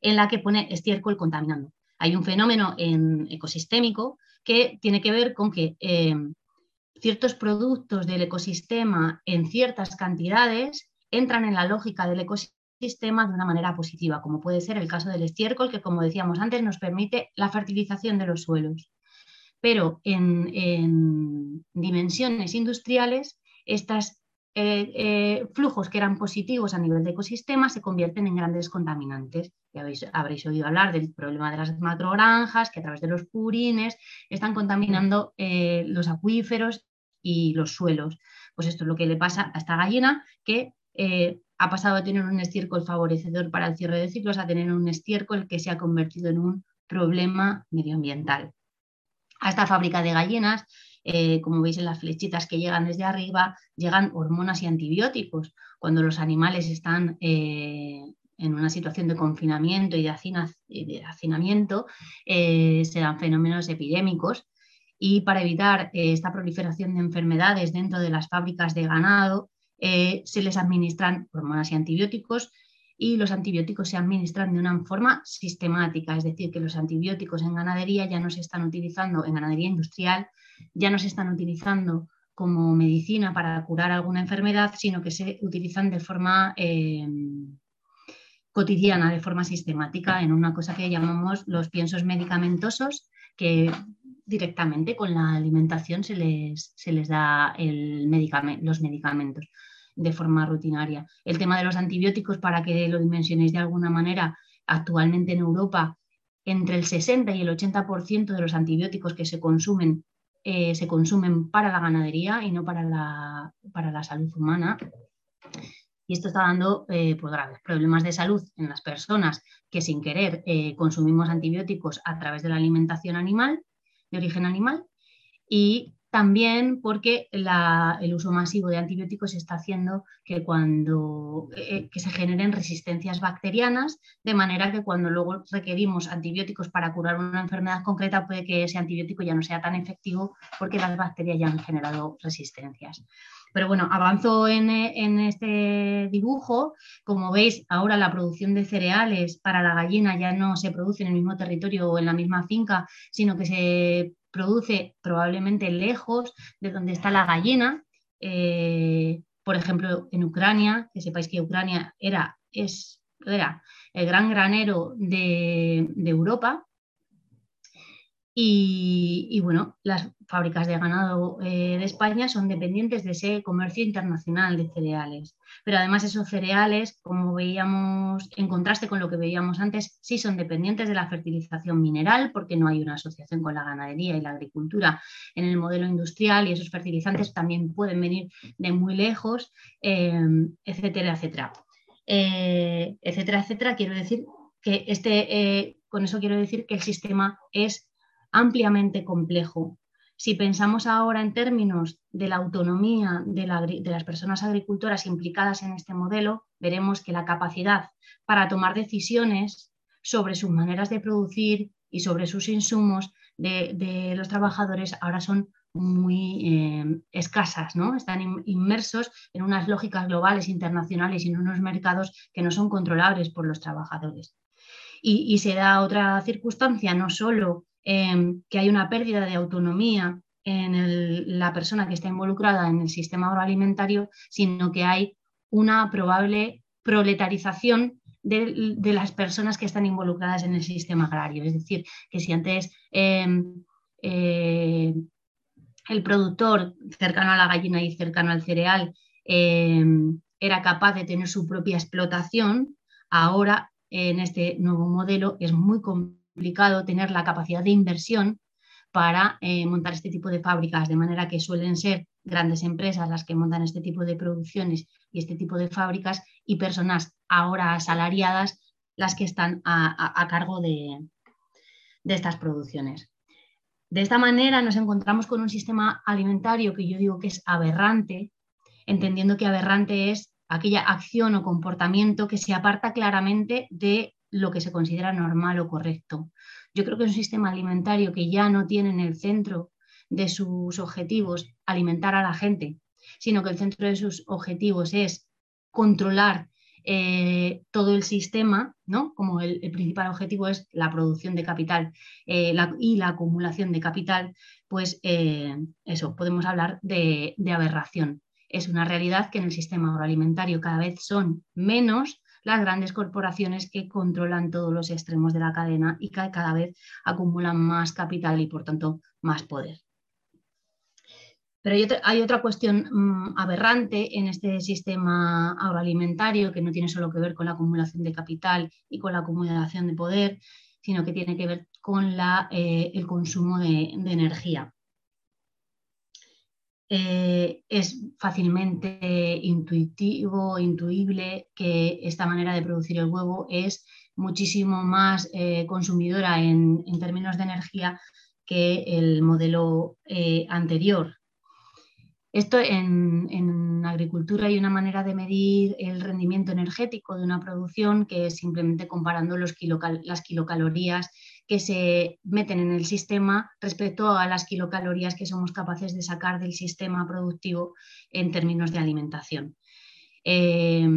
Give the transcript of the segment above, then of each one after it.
en la que pone estiércol contaminando. Hay un fenómeno en ecosistémico que tiene que ver con que eh, ciertos productos del ecosistema en ciertas cantidades entran en la lógica del ecosistema de una manera positiva, como puede ser el caso del estiércol, que como decíamos antes nos permite la fertilización de los suelos. Pero en, dimensiones industriales, estos eh, eh, flujos que eran positivos a nivel de ecosistema se convierten en grandes contaminantes. Ya habréis oído hablar del problema de las macrogranjas, que a través de los purines están contaminando eh, los acuíferos y los suelos. Pues esto es lo que le pasa a esta gallina, que ha pasado a tener un estiércol favorecedor para el cierre de ciclos a tener un estiércol que se ha convertido en un problema medioambiental. A esta fábrica de gallinas, eh, como veis en las flechitas que llegan desde arriba, llegan hormonas y antibióticos. Cuando los animales están eh, en una situación de confinamiento y de, hacinamiento, se dan fenómenos epidémicos y para evitar eh, esta proliferación de enfermedades dentro de las fábricas de ganado, eh, se les administran hormonas y antibióticos y los antibióticos se administran de una forma sistemática, es decir, que los antibióticos en ganadería ya no se están utilizando, en ganadería industrial, ya no se están utilizando como medicina para curar alguna enfermedad, sino que se utilizan de forma eh, cotidiana, de forma sistemática, en una cosa que llamamos los piensos medicamentosos, que directamente con la alimentación se les, se les da el los medicamentos de forma rutinaria. El tema de los antibióticos, para que lo dimensionéis de alguna manera, actualmente en Europa, entre el 60 y el 80% de los antibióticos que se consumen eh, se consumen para la ganadería y no para la, para la salud humana. Y esto está dando eh, pues, graves problemas de salud en las personas que sin querer eh, consumimos antibióticos a través de la alimentación animal de origen animal y también porque el uso masivo de antibióticos está haciendo que cuando eh, que se generen resistencias bacterianas, de manera que cuando luego requerimos antibióticos para curar una enfermedad concreta, puede que ese antibiótico ya no sea tan efectivo porque las bacterias ya han generado resistencias. Pero bueno, avanzo en, en, este dibujo. Como veis, ahora la producción de cereales para la gallina ya no se produce en el mismo territorio o en la misma finca, sino que se produce probablemente lejos de donde está la gallina. Eh, por ejemplo, en Ucrania, que sepáis que Ucrania era, es, era el gran granero de, de Europa, y, bueno, las fábricas de ganado eh, de España son dependientes de ese comercio internacional de cereales. Pero además esos cereales, como veíamos, en contraste con lo que veíamos antes, sí son dependientes de la fertilización mineral, porque no hay una asociación con la ganadería y la agricultura en el modelo industrial y esos fertilizantes también pueden venir de muy lejos, eh, etcétera, etcétera. Eh, etcétera, etcétera. Quiero decir que este, con eso quiero decir que el sistema es ampliamente complejo. Si pensamos ahora en términos de la autonomía de, las personas agricultoras implicadas en este modelo, veremos que la capacidad para tomar decisiones sobre sus maneras de producir y sobre sus insumos de, los trabajadores ahora son muy eh, escasas, ¿no? Están inmersos en unas lógicas globales, internacionales y en unos mercados que no son controlables por los trabajadores. Y, y se da otra circunstancia, no solo Em, que hay una pérdida de autonomía en la persona que está involucrada en el sistema agroalimentario, sino que hay una probable proletarización de, las personas que están involucradas en el sistema agrario. Es decir, que si antes em, eh, el productor cercano a la gallina y cercano al cereal em, era capaz de tener su propia explotación, ahora en este nuevo modelo es muy complicado complicado tener la capacidad de inversión para eh, montar este tipo de fábricas, de manera que suelen ser grandes empresas las que montan este tipo de producciones y este tipo de fábricas y personas ahora asalariadas las que están a, cargo de, de estas producciones. De esta manera nos encontramos con un sistema alimentario que yo digo que es aberrante, entendiendo que aberrante es aquella acción o comportamiento que se aparta claramente de lo que se considera normal o correcto. Yo creo que es un sistema alimentario que ya no tiene en el centro de sus objetivos alimentar a la gente, sino que el centro de sus objetivos es controlar eh, todo el sistema, ¿no? como el, principal objetivo es la producción de capital eh, y la acumulación de capital, pues eh, eso, podemos hablar de, de aberración. Es una realidad que en el sistema agroalimentario cada vez son menos las grandes corporaciones que controlan todos los extremos de la cadena y que cada vez acumulan más capital y por tanto más poder. Pero hay otra, cuestión mm, aberrante en este sistema agroalimentario que no tiene solo que ver con la acumulación de capital y con la acumulación de poder, sino que tiene que ver con eh, el consumo de, energía. Eh, es fácilmente intuitivo, intuible que esta manera de producir el huevo es muchísimo más eh, consumidora en, términos de energía que el modelo anterior, esto en, agricultura hay una manera de medir el rendimiento energético de una producción que es simplemente comparando las kilocalorías que se meten en el sistema respecto a las kilocalorías que somos capaces de sacar del sistema productivo en términos de alimentación. Eh,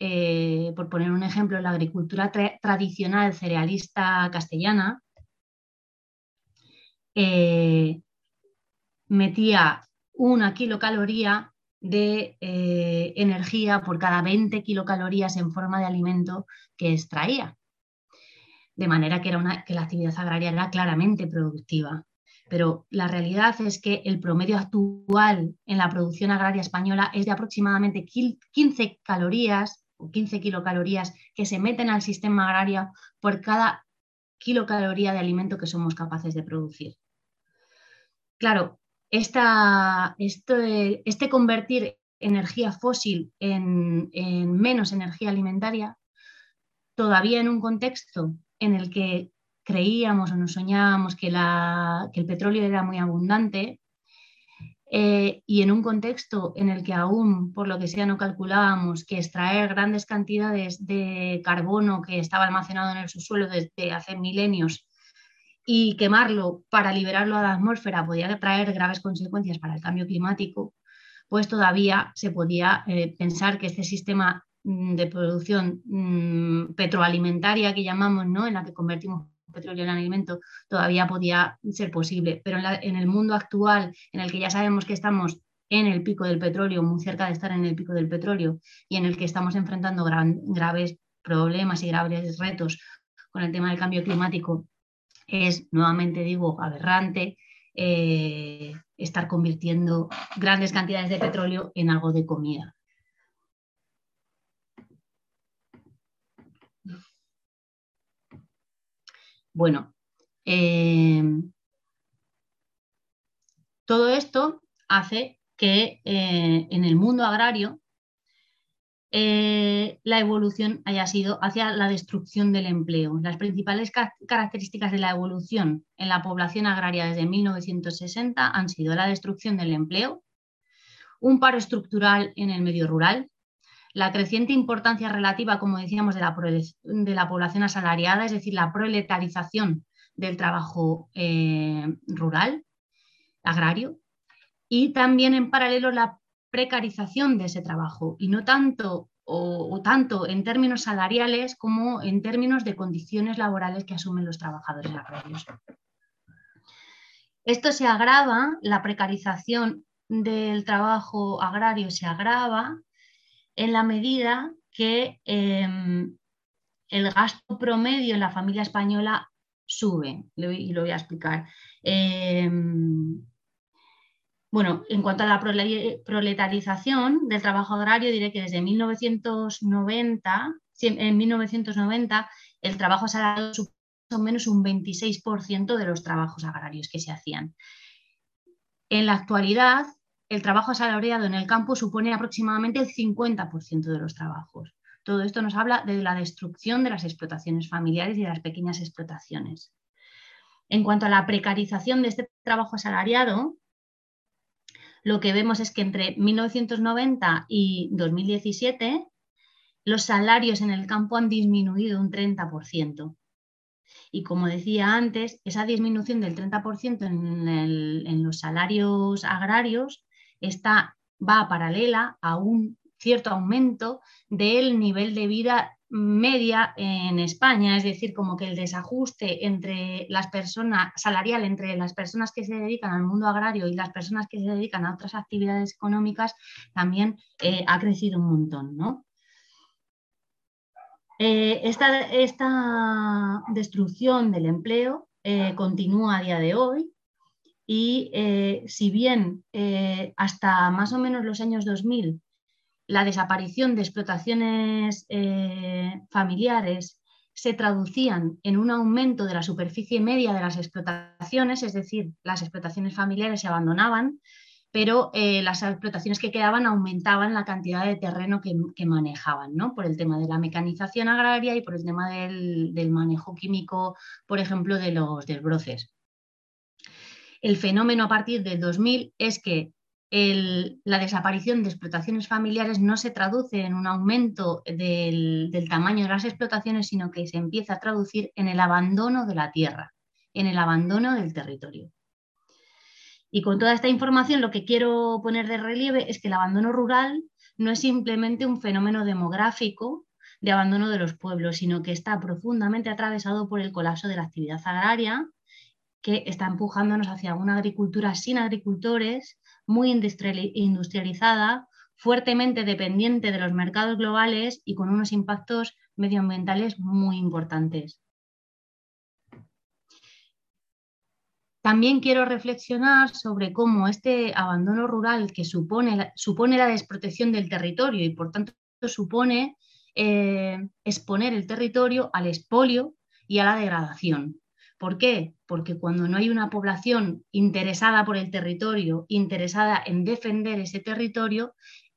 eh, por poner un ejemplo, la agricultura tradicional cerealista castellana eh, metía una kilocaloría de eh, energía por cada 20 kilocalorías en forma de alimento que extraía. De manera que, era una, que la actividad agraria era claramente productiva. Pero la realidad es que el promedio actual en la producción agraria española es de aproximadamente 15 calorías o 15 kilocalorías que se meten al sistema agrario por cada kilocaloría de alimento que somos capaces de producir. Claro, este convertir energía fósil en, menos energía alimentaria, todavía en un contexto en el que creíamos o nos soñábamos que, el petróleo era muy abundante eh, y en un contexto en el que aún, por lo que sea, no calculábamos que extraer grandes cantidades de carbono que estaba almacenado en el subsuelo desde hace milenios y quemarlo para liberarlo a la atmósfera podía traer graves consecuencias para el cambio climático, pues todavía se podía eh, pensar que este sistema de producción mm, petroalimentaria que llamamos, ¿no? en la que convertimos petróleo en alimento, todavía podía ser posible. Pero en, el mundo actual, en el que ya sabemos que estamos en el pico del petróleo, muy cerca de estar en el pico del petróleo, y en el que estamos enfrentando graves problemas y graves retos con el tema del cambio climático es, nuevamente digo, aberrante eh, estar convirtiendo grandes cantidades de petróleo en algo de comida. Bueno, eh, todo esto hace que eh, en el mundo agrario eh, la evolución haya sido hacia la destrucción del empleo. Las principales características de la evolución en la población agraria desde 1960 han sido la destrucción del empleo, un paro estructural en el medio rural, la creciente importancia relativa, como decíamos, de la, población asalariada, es decir, la proletarización del trabajo eh, rural, agrario, y también en paralelo la precarización de ese trabajo y no tanto o, tanto en términos salariales como en términos de condiciones laborales que asumen los trabajadores agrarios. Esto se agrava, la precarización del trabajo agrario se agrava en la medida que em, el gasto promedio en la familia española sube, y lo voy a explicar. Em, bueno, en cuanto a la proletarización del trabajo agrario, diré que desde 1990, en 1990 el trabajo asalariado supone más o menos un 26% de los trabajos agrarios que se hacían. En la actualidad, el trabajo asalariado en el campo supone aproximadamente el 50% de los trabajos. Todo esto nos habla de la destrucción de las explotaciones familiares y de las pequeñas explotaciones. En cuanto a la precarización de este trabajo asalariado, lo que vemos es que entre 1990 y 2017 los salarios en el campo han disminuido un 30%. Y como decía antes, esa disminución del 30% en, los salarios agrarios está, va paralela a un cierto aumento del nivel de vida media en España, es decir, como que el desajuste entre las personas, salarial entre las personas que se dedican al mundo agrario y las personas que se dedican a otras actividades económicas también eh, ha crecido un montón, ¿no? Eh, esta, destrucción del empleo eh, continúa a día de hoy y si bien hasta más o menos los años 2000 la desaparición de explotaciones eh, familiares se traducían en un aumento de la superficie media de las explotaciones, es decir, las explotaciones familiares se abandonaban, pero eh, las explotaciones que quedaban aumentaban la cantidad de terreno que, manejaban, ¿no? por el tema de la mecanización agraria y por el tema del manejo químico, por ejemplo, de los desbroces. El fenómeno a partir del 2000 es que la desaparición de explotaciones familiares no se traduce en un aumento del, tamaño de las explotaciones, sino que se empieza a traducir en el abandono de la tierra, en el abandono del territorio. Y con toda esta información lo que quiero poner de relieve es que el abandono rural no es simplemente un fenómeno demográfico de abandono de los pueblos, sino que está profundamente atravesado por el colapso de la actividad agraria, que está empujándonos hacia una agricultura sin agricultores, muy industrializada, fuertemente dependiente de los mercados globales y con unos impactos medioambientales muy importantes. También quiero reflexionar sobre cómo este abandono rural que supone, supone la desprotección del territorio y por tanto supone eh, exponer el territorio al expolio y a la degradación. ¿Por qué? Porque cuando no hay una población interesada por el territorio, interesada en defender ese territorio,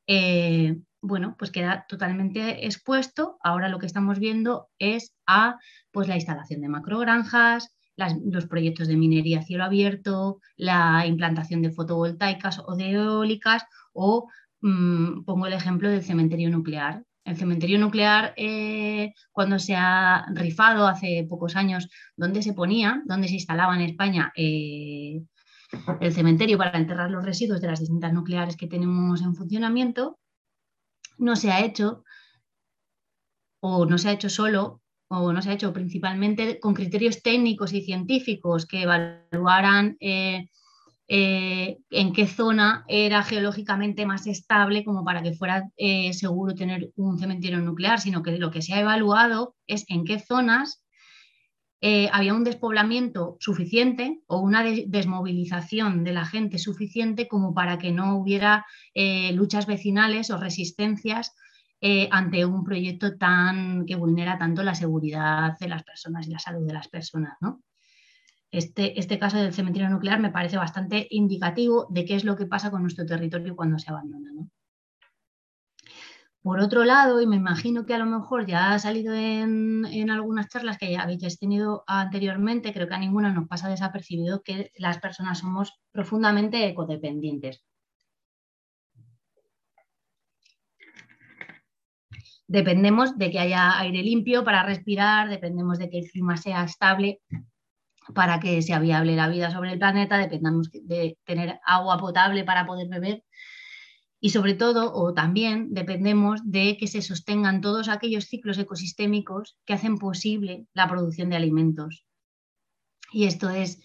eh, bueno, pues queda totalmente expuesto. Ahora lo que estamos viendo es a pues, la instalación de macrogranjas, los proyectos de minería a cielo abierto, la implantación de fotovoltaicas o de eólicas o mm, pongo el ejemplo del cementerio nuclear. El cementerio nuclear, eh, cuando se ha rifado hace pocos años, ¿dónde se ponía, dónde se instalaba en España eh, el cementerio para enterrar los residuos de las distintas nucleares que tenemos en funcionamiento, no se ha hecho, o no se ha hecho solo, o no se ha hecho principalmente con criterios técnicos y científicos que evaluaran eh, eh, en qué zona era geológicamente más estable como para que fuera eh, seguro tener un cementerio nuclear, sino que lo que se ha evaluado es en qué zonas eh, había un despoblamiento suficiente o una desmovilización de la gente suficiente como para que no hubiera luchas vecinales o resistencias ante un proyecto tan que vulnera tanto la seguridad de las personas y la salud de las personas. ¿no? Este, este, caso del cementerio nuclear me parece bastante indicativo de qué es lo que pasa con nuestro territorio cuando se abandona. Por otro lado, y me imagino que a lo mejor ya ha salido en, algunas charlas que ya habéis tenido anteriormente, creo que a ninguna nos pasa desapercibido que las personas somos profundamente ecodependientes. Dependemos de que haya aire limpio para respirar, dependemos de que el clima sea estable para que sea viable la vida sobre el planeta, dependamos de tener agua potable para poder beber y sobre todo o también dependemos de que se sostengan todos aquellos ciclos ecosistémicos que hacen posible la producción de alimentos. Y esto es,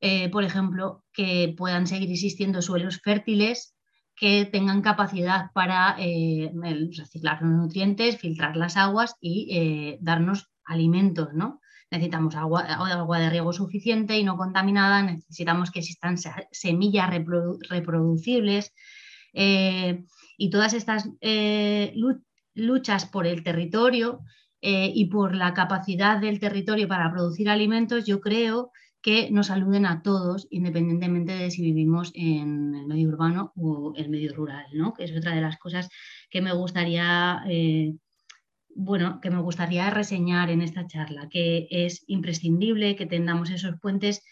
eh, por ejemplo, que puedan seguir existiendo suelos fértiles que tengan capacidad para eh, reciclar los nutrientes, filtrar las aguas y eh, darnos alimentos, ¿no? Necesitamos agua, de riego suficiente y no contaminada, necesitamos que existan semillas reproducibles eh, y todas estas eh, luchas por el territorio eh, y por la capacidad del territorio para producir alimentos, yo creo que nos aluden a todos, independientemente de si vivimos en el medio urbano o el medio rural, ¿no? que es otra de las cosas que me gustaría bueno, que me gustaría reseñar en esta charla, que es imprescindible que tengamos esos puentes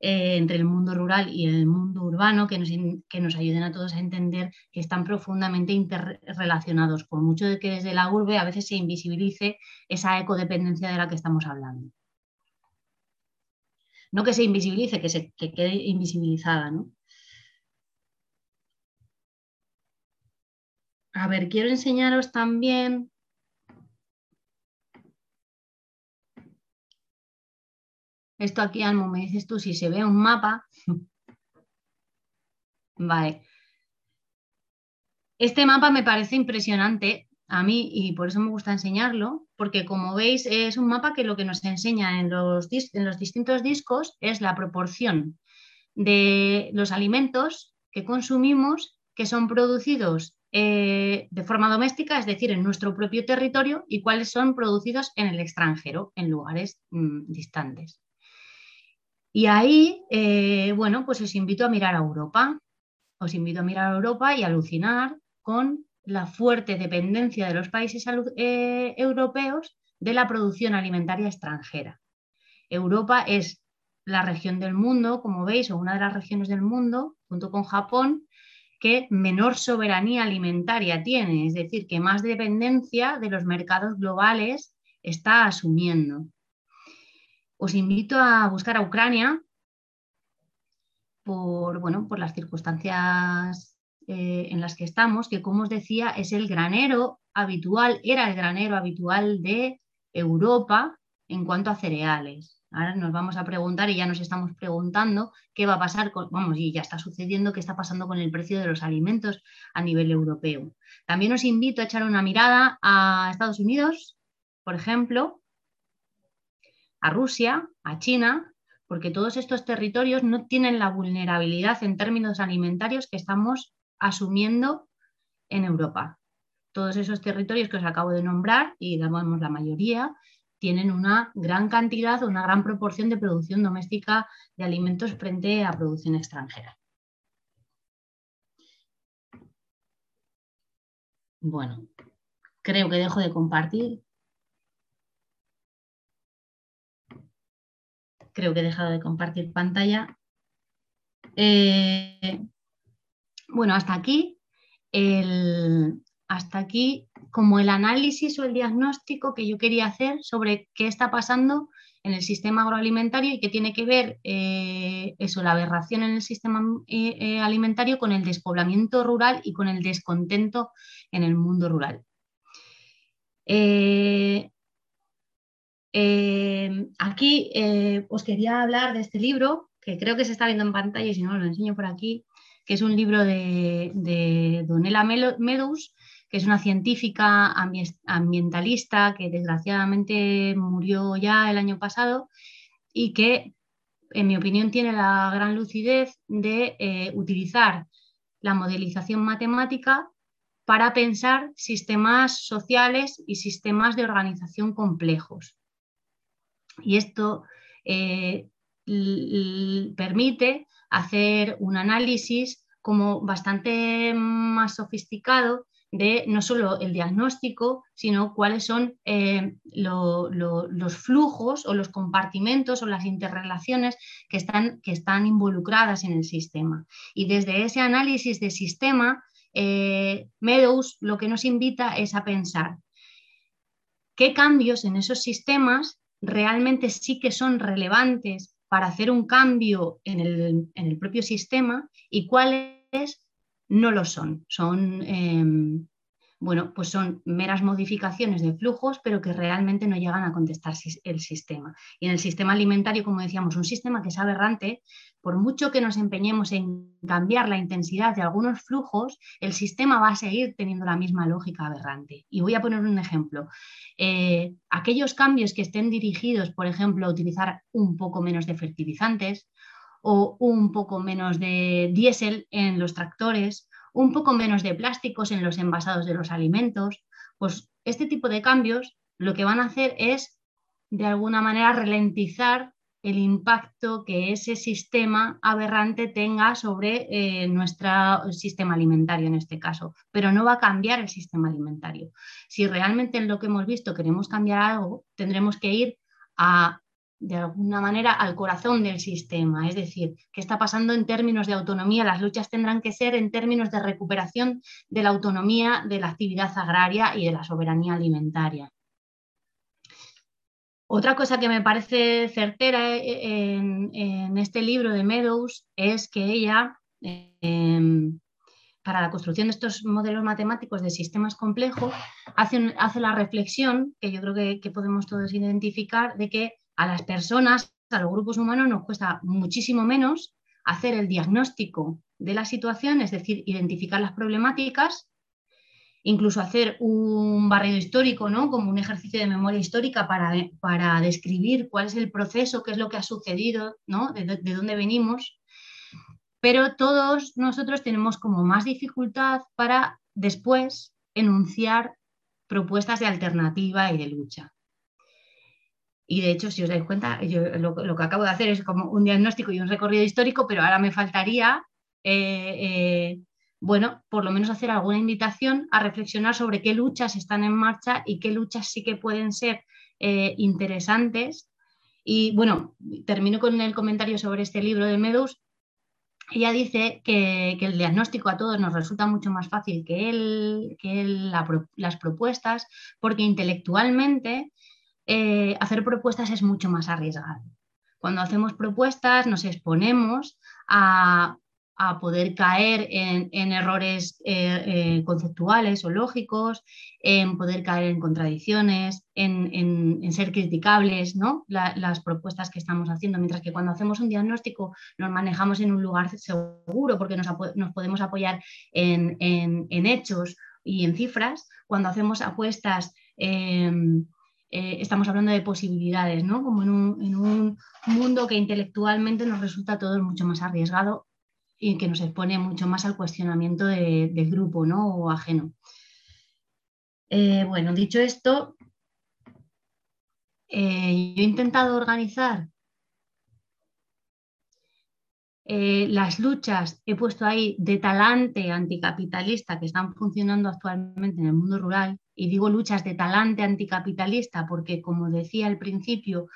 eh, entre el mundo rural y el mundo urbano que nos, que nos, ayuden a todos a entender que están profundamente interrelacionados, por mucho de que desde la urbe a veces se invisibilice esa ecodependencia de la que estamos hablando. No que se invisibilice, que, se, que quede invisibilizada, ¿no? a ver, quiero enseñaros también Esto aquí, Almo, me dices tú, si se ve un mapa. vale. Este mapa me parece impresionante a mí y por eso me gusta enseñarlo, porque como veis es un mapa que lo que nos enseña en los, distintos discos es la proporción de los alimentos que consumimos que son producidos eh, de forma doméstica, es decir, en nuestro propio territorio, y cuáles son producidos en el extranjero, en lugares mm, distantes. Y ahí, eh, bueno, pues os invito a mirar a Europa. Os invito a mirar a Europa y alucinar con la fuerte dependencia de los países eh, europeos de la producción alimentaria extranjera. Europa es la región del mundo, como veis, o una de las regiones del mundo, junto con Japón, que menor soberanía alimentaria tiene, es decir, que más dependencia de los mercados globales está asumiendo os invito a buscar a Ucrania por, bueno, por las circunstancias eh, en las que estamos, que como os decía es el granero habitual, era el granero habitual de Europa en cuanto a cereales. Ahora nos vamos a preguntar y ya nos estamos preguntando qué va a pasar con, vamos, y ya está sucediendo, qué está pasando con el precio de los alimentos a nivel europeo. También os invito a echar una mirada a Estados Unidos, por ejemplo, a Rusia, a China, porque todos estos territorios no tienen la vulnerabilidad en términos alimentarios que estamos asumiendo en Europa. Todos esos territorios que os acabo de nombrar, y damos la mayoría, tienen una gran cantidad, una gran proporción de producción doméstica de alimentos frente a producción extranjera. Bueno, creo que dejo de compartir. Creo que he dejado de compartir pantalla. Eh, bueno, hasta aquí, hasta aquí como el análisis o el diagnóstico que yo quería hacer sobre qué está pasando en el sistema agroalimentario y qué tiene que ver eh, eso, la aberración en el sistema eh, alimentario con el despoblamiento rural y con el descontento en el mundo rural. Aquí eh, os quería hablar de este libro, que creo que se está viendo en pantalla si no lo enseño por aquí, que es un libro de, Donela Meadows, que es una científica ambientalista que desgraciadamente murió ya el año pasado y que, en mi opinión, tiene la gran lucidez de eh, utilizar la modelización matemática para pensar sistemas sociales y sistemas de organización complejos. Y esto eh, permite hacer un análisis como bastante más sofisticado de no solo el diagnóstico, sino cuáles son eh, los flujos o los compartimentos o las interrelaciones que están, que están, involucradas en el sistema. Y desde ese análisis de sistema, eh, Meadows lo que nos invita es a pensar qué cambios en esos sistemas realmente sí que son relevantes para hacer un cambio en el, propio sistema y cuáles no lo son. Son em, bueno, pues son meras modificaciones de flujos, pero que realmente no llegan a contestar el sistema. Y en el sistema alimentario, como decíamos, un sistema que es aberrante, por mucho que nos empeñemos en cambiar la intensidad de algunos flujos, el sistema va a seguir teniendo la misma lógica aberrante. Y voy a poner un ejemplo. Eh, aquellos cambios que estén dirigidos, por ejemplo, a utilizar un poco menos de fertilizantes o un poco menos de diésel en los tractores un poco menos de plásticos en los envasados de los alimentos, pues este tipo de cambios lo que van a hacer es, de alguna manera, ralentizar el impacto que ese sistema aberrante tenga sobre eh, nuestro sistema alimentario en este caso, pero no va a cambiar el sistema alimentario. Si realmente en lo que hemos visto queremos cambiar algo, tendremos que ir a de alguna manera al corazón del sistema, es decir, qué está pasando en términos de autonomía. Las luchas tendrán que ser en términos de recuperación de la autonomía de la actividad agraria y de la soberanía alimentaria. Otra cosa que me parece certera en, este libro de Meadows es que ella em, para la construcción de estos modelos matemáticos de sistemas complejos, hace, hace la reflexión, que yo creo que, que podemos todos identificar, de que a las personas, a los grupos humanos, nos cuesta muchísimo menos hacer el diagnóstico de la situación, es decir, identificar las problemáticas, incluso hacer un barrido histórico, ¿no? como un ejercicio de memoria histórica para, para describir cuál es el proceso, qué es lo que ha sucedido, ¿no? de, de dónde venimos. Pero todos nosotros tenemos como más dificultad para después enunciar propuestas de alternativa y de lucha. Y de hecho, si os dais cuenta, yo lo, que acabo de hacer es como un diagnóstico y un recorrido histórico, pero ahora me faltaría, eh, eh, bueno, por lo menos hacer alguna invitación a reflexionar sobre qué luchas están en marcha y qué luchas sí que pueden ser eh, interesantes. Y bueno, termino con el comentario sobre este libro de Meadows. Ella dice que, el diagnóstico a todos nos resulta mucho más fácil que las propuestas, porque intelectualmente eh, hacer propuestas es mucho más arriesgado. Cuando hacemos propuestas nos exponemos a, poder caer en, errores eh, eh, conceptuales o lógicos, en poder caer en contradicciones, en, ser criticables ¿no? las propuestas que estamos haciendo, mientras que cuando hacemos un diagnóstico nos manejamos en un lugar seguro porque nos, podemos apoyar en, hechos y en cifras. Cuando hacemos apuestas... Eh, estamos hablando de posibilidades, ¿no? Como en un, mundo que intelectualmente nos resulta todo mucho más arriesgado y que nos expone mucho más al cuestionamiento del grupo, ¿no? O ajeno. Eh, bueno, dicho esto, eh, yo he intentado organizar las luchas, he puesto ahí de talante anticapitalista que están funcionando actualmente en el mundo rural y digo luchas de talante anticapitalista porque, como decía al principio,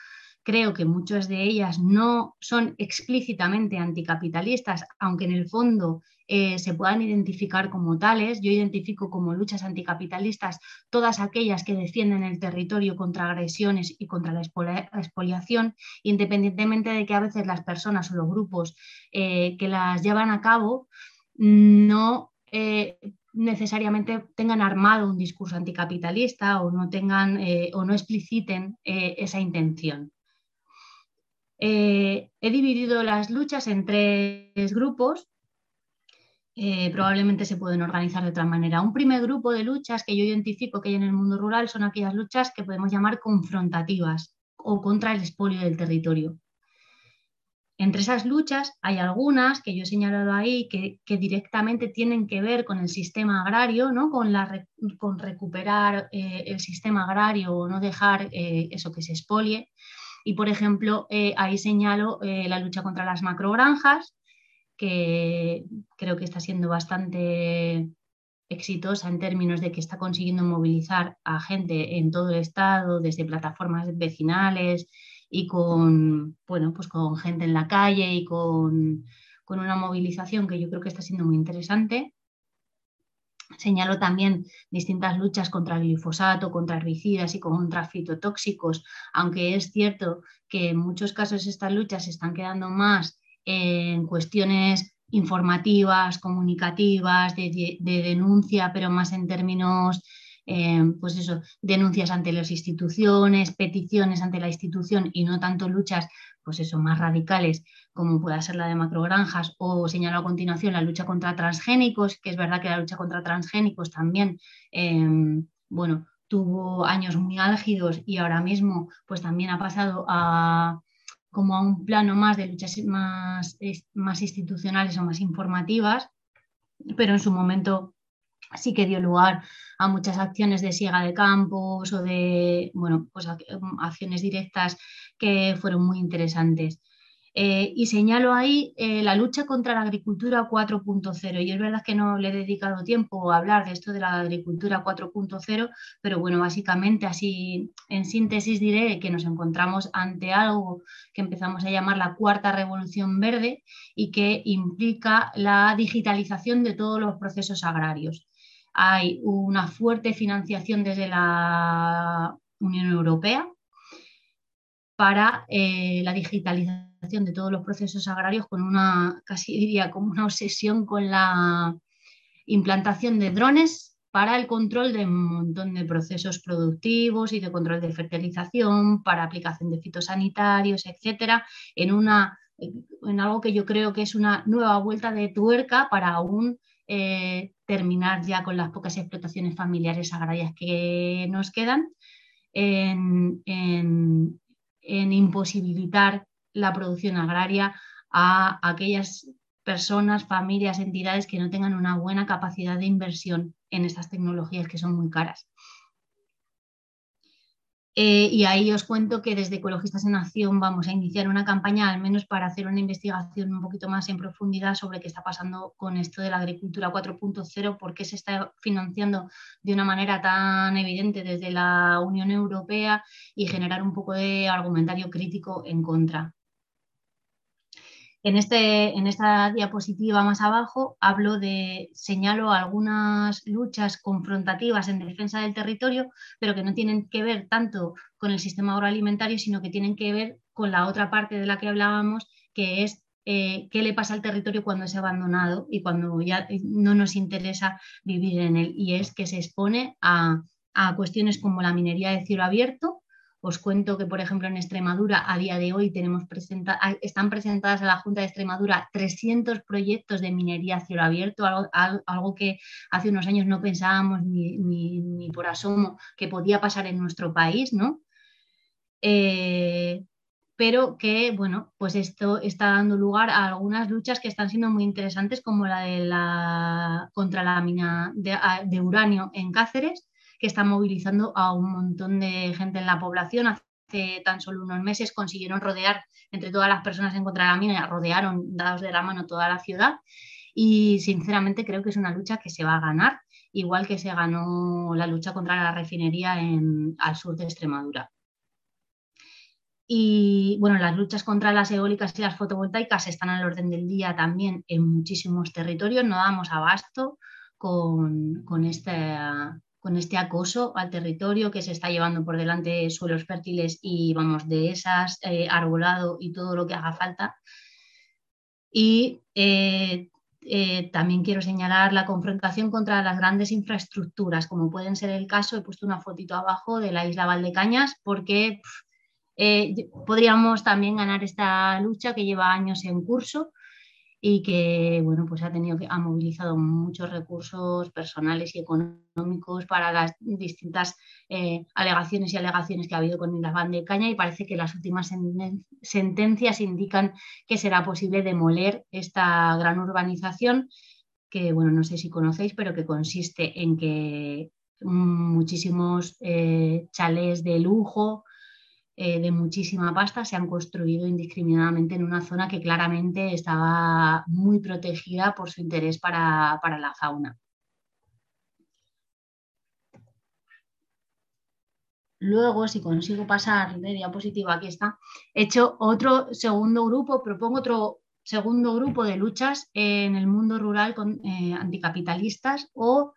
creo que muchas de ellas no son explícitamente anticapitalistas, aunque en el fondo eh, se puedan identificar como tales. Yo identifico como luchas anticapitalistas todas aquellas que defienden el territorio contra agresiones y contra la expoliación, independientemente de que a veces las personas o los grupos eh, que las llevan a cabo no eh, necesariamente tengan armado un discurso anticapitalista o no tengan o no expliciten esa intención. Eh, he dividido las luchas en tres grupos. probablemente se pueden organizar de otra manera. Un primer grupo de luchas que yo identifico que hay en el mundo rural son aquellas luchas que podemos llamar confrontativas o contra el expolio del territorio. Entre esas luchas hay algunas que yo he señalado ahí que, directamente tienen que ver con el sistema agrario, ¿no? con, recuperar eh, el sistema agrario o no dejar eh, eso que se expolie. Y, por ejemplo, eh, ahí señalo la lucha contra las macrogranjas, que creo que está siendo bastante exitosa en términos de que está consiguiendo movilizar a gente en todo el estado, desde plataformas vecinales, y con, bueno, pues con gente en la calle y con, una movilización que yo creo que está siendo muy interesante. Señalo también distintas luchas contra el glifosato, contra herbicidas y contra fitotóxicos, aunque es cierto que en muchos casos estas luchas se están quedando más en cuestiones informativas, comunicativas, de denuncia, pero más en términos eh, pues eso, denuncias ante las instituciones, peticiones ante la institución y no tanto luchas, pues eso, más radicales como pueda ser la de macrogranjas o señalo a continuación la lucha contra transgénicos, que es verdad que la lucha contra transgénicos también, em, bueno, tuvo años muy álgidos y ahora mismo pues también ha pasado a como a un plano más de luchas más, más institucionales o más informativas, pero en su momento sí que dio lugar a muchas acciones de siega de campos o de, bueno, pues acciones directas que fueron muy interesantes. Eh, y señalo ahí eh, la lucha contra la agricultura 4.0. Y es verdad que no le he dedicado tiempo a hablar de esto de la agricultura 4.0, pero bueno, básicamente así en síntesis diré que nos encontramos ante algo que empezamos a llamar la cuarta revolución verde y que implica la digitalización de todos los procesos agrarios hay una fuerte financiación desde la Unión Europea para eh, la digitalización de todos los procesos agrarios con una, casi diría, como una obsesión con la, implantación de drones para el control de un montón de procesos productivos y de control de fertilización, para aplicación de fitosanitarios, etcétera, en, una, en algo que yo creo que es una nueva vuelta de tuerca para aún eh, terminar ya con las pocas explotaciones familiares agrarias que nos quedan, en, imposibilitar la producción agraria a aquellas personas, familias, entidades que no tengan una buena capacidad de inversión en estas tecnologías que son muy caras. Eh, y ahí os cuento que desde Ecologistas en Acción vamos a iniciar una campaña, al menos para hacer una investigación un poquito más en profundidad sobre qué está pasando con esto de la agricultura 4.0, por qué se está financiando de una manera tan evidente desde la Unión Europea y generar un poco de argumentario crítico en contra. En, este, en esta diapositiva más abajo hablo de, señalo algunas luchas confrontativas en defensa del territorio, pero que no tienen que ver tanto con el sistema agroalimentario, sino que tienen que ver con la otra parte de la que hablábamos, que es eh, qué le pasa al territorio cuando es abandonado y cuando ya no nos interesa vivir en él. Y es que se expone a cuestiones como la minería de cielo abierto, os cuento que, por ejemplo, en Extremadura a día de hoy tenemos están presentadas a la Junta de Extremadura 300 proyectos de minería a cielo abierto, algo, que hace unos años no pensábamos ni, por asomo que podía pasar en nuestro país, ¿no? Eh, pero que, bueno, pues esto está dando lugar a algunas luchas que están siendo muy interesantes, como la de la contra la mina de uranio en Cáceres, que está movilizando a un montón de gente en la población. Hace tan solo unos meses consiguieron rodear entre todas las personas en contra de la mina, rodearon dados de la mano toda la ciudad y sinceramente creo que es una lucha que se va a ganar, igual que se ganó la lucha contra la refinería en, al sur de Extremadura. Y bueno, las luchas contra las eólicas y las fotovoltaicas están al orden del día también en muchísimos territorios. No damos abasto con, con, esta, con este acoso al territorio que se está llevando por delante suelos fértiles y vamos, de esas, eh, arbolado y todo lo que haga falta. Y eh, eh, también quiero señalar la confrontación contra las grandes infraestructuras, como pueden ser el caso, he puesto una fotito abajo de la isla Valdecañas, porque podríamos también ganar esta lucha que lleva años en curso y que bueno, pues ha, tenido ha movilizado muchos recursos personales y económicos para las distintas eh, alegaciones y alegaciones que ha habido con Islas de Caña y parece que las últimas sentencias indican que será posible demoler esta gran urbanización que bueno, no sé si conocéis, pero que consiste en que muchísimos eh, chalés de lujo, eh, de muchísima pasta se han construido indiscriminadamente en una zona que claramente estaba muy protegida por su interés para, la fauna. Luego, si consigo pasar de diapositiva, aquí está, he hecho otro segundo grupo, propongo otro segundo grupo de luchas en el mundo rural con, eh, anticapitalistas o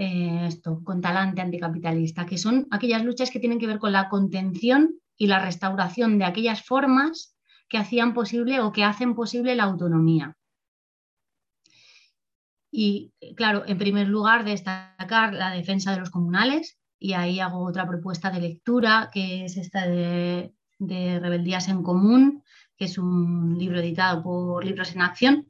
eh, esto, con talante anticapitalista, que son aquellas luchas que tienen que ver con la contención y la restauración de aquellas formas que hacían posible o que hacen posible la autonomía. Y claro, en primer lugar, destacar la defensa de los comunales, y ahí hago otra propuesta de lectura, que es esta de, de Rebeldías en Común, que es un libro editado por Libros en Acción,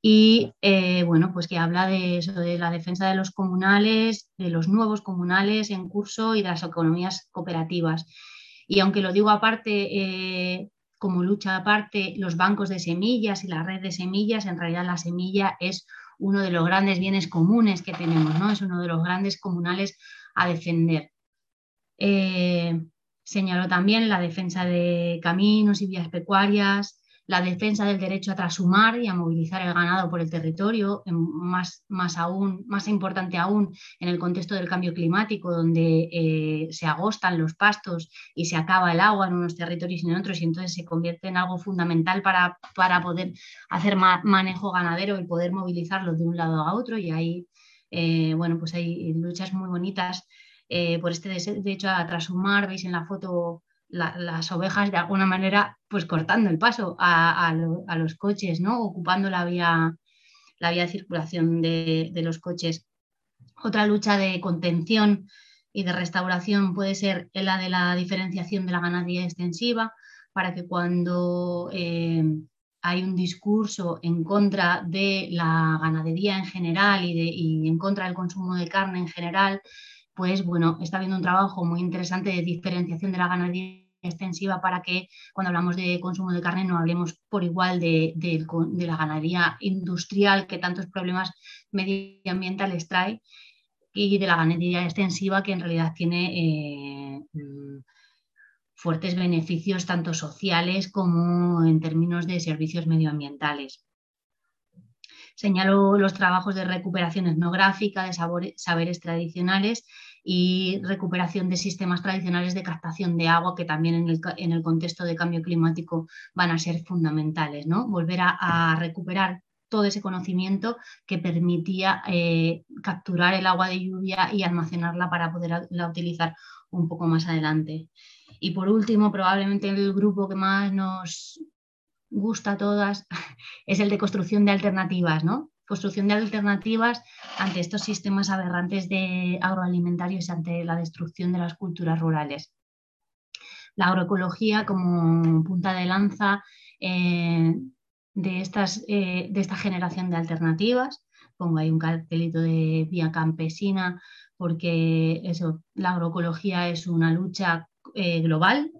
y eh, bueno, pues que habla de eso, de la defensa de los comunales, de los nuevos comunales en curso y de las economías cooperativas. Y aunque lo digo aparte, eh, como lucha aparte, los bancos de semillas y la red de semillas, en realidad la semilla es uno de los grandes bienes comunes que tenemos, ¿no? Es uno de los grandes comunales a defender. Eh, señaló también la defensa de caminos y vías pecuarias, la defensa del derecho a trashumar y a movilizar el ganado por el territorio, más, más, aún, más importante aún en el contexto del cambio climático, donde eh, se agostan los pastos y se acaba el agua en unos territorios y en otros, y entonces se convierte en algo fundamental para, para poder hacer manejo ganadero y poder movilizarlo de un lado a otro. Y ahí, eh, bueno, pues hay luchas muy bonitas eh, por este derecho a trashumar. Veis en la foto las ovejas de alguna manera pues cortando el paso a, los coches, ¿no? ocupando la vía, la vía de circulación de, los coches. Otra lucha de contención y de restauración puede ser la de la diferenciación de la ganadería extensiva, para que cuando eh, hay un discurso en contra de la ganadería en general y, de, en contra del consumo de carne en general, pues bueno, está habiendo un trabajo muy interesante de diferenciación de la ganadería extensiva para que cuando hablamos de consumo de carne no hablemos por igual de, la ganadería industrial que tantos problemas medioambientales trae y de la ganadería extensiva que en realidad tiene eh, mm, fuertes beneficios tanto sociales como en términos de servicios medioambientales. Señalo los trabajos de recuperación etnográfica de saberes tradicionales y recuperación de sistemas tradicionales de captación de agua que también en el, contexto de cambio climático van a ser fundamentales. ¿no? Volver a, recuperar todo ese conocimiento que permitía eh, capturar el agua de lluvia y almacenarla para poderla utilizar un poco más adelante. Y por último, probablemente el grupo que más nos gusta a todas es el de construcción de alternativas, ¿no? Construcción de alternativas ante estos sistemas aberrantes de agroalimentarios y ante la destrucción de las culturas rurales. La agroecología como punta de lanza eh, de, estas, eh, de esta generación de alternativas. Pongo ahí un cartelito de vía campesina porque eso, la agroecología es una lucha eh, global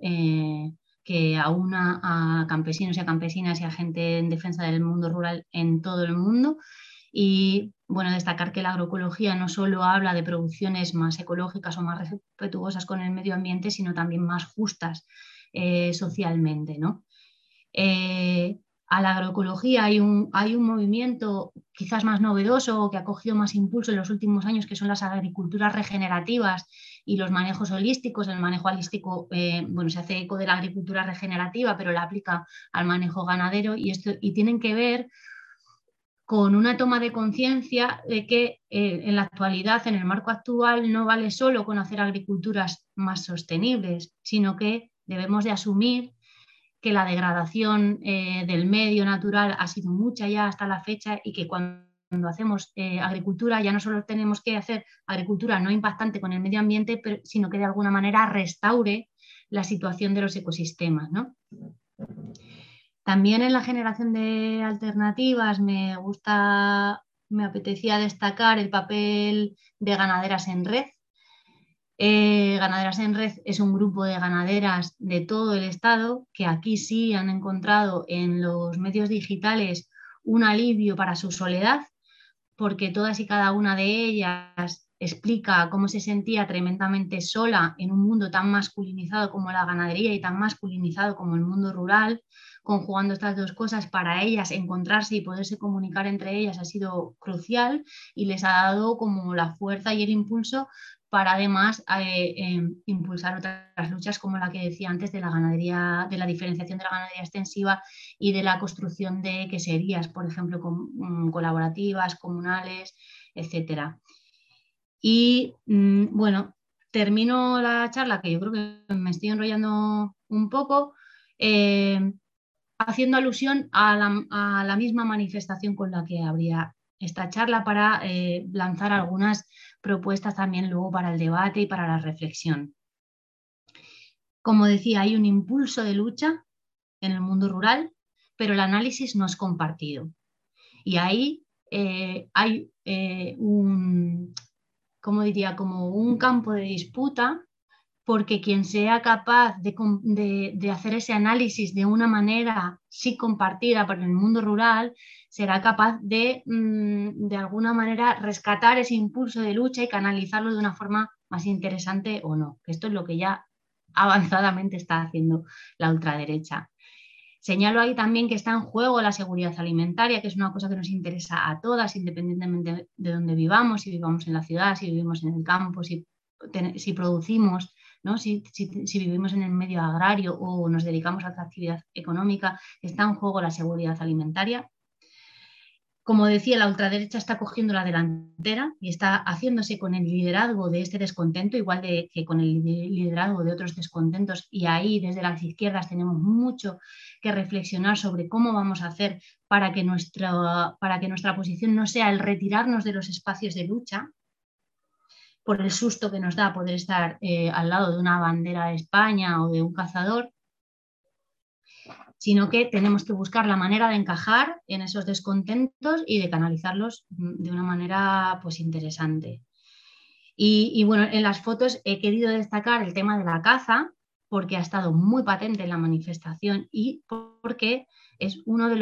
que aúna a campesinos y a campesinas y a gente en defensa del mundo rural en todo el mundo. Y bueno, destacar que la agroecología no solo habla de producciones más ecológicas o más respetuosas con el medio ambiente, sino también más justas eh, socialmente. ¿no? A la agroecología hay un, hay un movimiento quizás más novedoso que ha cogido más impulso en los últimos años, que son las agriculturas regenerativas y los manejos holísticos. El manejo holístico, eh, bueno, se hace eco de la agricultura regenerativa, pero la aplica al manejo ganadero y, esto, y tienen que ver con una toma de conciencia de que eh, en la actualidad, en el marco actual, no vale solo con hacer agriculturas más sostenibles, sino que debemos de asumir que la degradación eh, del medio natural ha sido mucha ya hasta la fecha y que cuando hacemos eh, agricultura ya no solo tenemos que hacer agricultura no impactante con el medio ambiente, sino que de alguna manera restaure la situación de los ecosistemas. También en la generación de alternativas me gusta, me apetecía destacar el papel de ganaderas en red, eh, ganaderas en Red es un grupo de ganaderas de todo el estado que aquí sí han encontrado en los medios digitales un alivio para su soledad, porque todas y cada una de ellas explica cómo se sentía tremendamente sola en un mundo tan masculinizado como la ganadería y tan masculinizado como el mundo rural, conjugando estas dos cosas para ellas encontrarse y poderse comunicar entre ellas ha sido crucial y les ha dado como la fuerza y el impulso para además eh, em, impulsar otras luchas como la que decía antes de la ganadería, de la diferenciación de la ganadería extensiva y de la construcción de queserías, por ejemplo, mm, colaborativas, comunales, etcétera. Y mm, bueno, termino la charla, que yo creo que me estoy enrollando un poco, em, haciendo alusión a la, a la misma manifestación con la que habría esta charla para eh, lanzar algunas propuestas también luego para el debate y para la reflexión. Como decía, hay un impulso de lucha en el mundo rural, pero el análisis no es compartido. Y ahí eh, hay eh, un, como diría, como un campo de disputa porque quien sea capaz de, hacer ese análisis de una manera sí compartida por el mundo rural, será capaz de, mm, de alguna manera, rescatar ese impulso de lucha y canalizarlo de una forma más interesante o no. Esto es lo que ya avanzadamente está haciendo la ultraderecha. Señalo ahí también que está en juego la seguridad alimentaria, que es una cosa que nos interesa a todas, independientemente de dónde vivamos, si vivamos en la ciudad, si vivimos en el campo, si, si producimos si, vivimos en el medio agrario o nos dedicamos a otra actividad económica, está en juego la seguridad alimentaria. Como decía, la ultraderecha está cogiendo la delantera y está haciéndose con el liderazgo de este descontento, igual que con el liderazgo de otros descontentos. Y ahí, desde las izquierdas, tenemos mucho que reflexionar sobre cómo vamos a hacer para que nuestra, para que nuestra posición no sea el retirarnos de los espacios de lucha, por el susto que nos da poder estar eh, al lado de una bandera de España o de un cazador, sino que tenemos que buscar la manera de encajar en esos descontentos y de canalizarlos de una manera pues interesante. Y, bueno, en las fotos he querido destacar el tema de la caza porque ha estado muy patente en la manifestación y porque es uno de,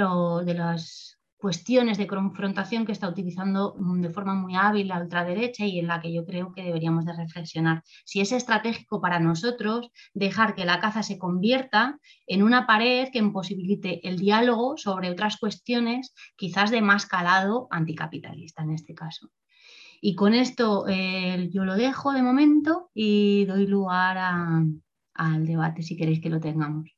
de los cuestiones de confrontación que está utilizando mm, de forma muy hábil la ultraderecha y en la que yo creo que deberíamos de reflexionar. Si es estratégico para nosotros dejar que la caza se convierta en una pared que imposibilite el diálogo sobre otras cuestiones quizás de más calado anticapitalista en este caso. Y con esto eh, yo lo dejo de momento y doy lugar al debate si queréis que lo tengamos.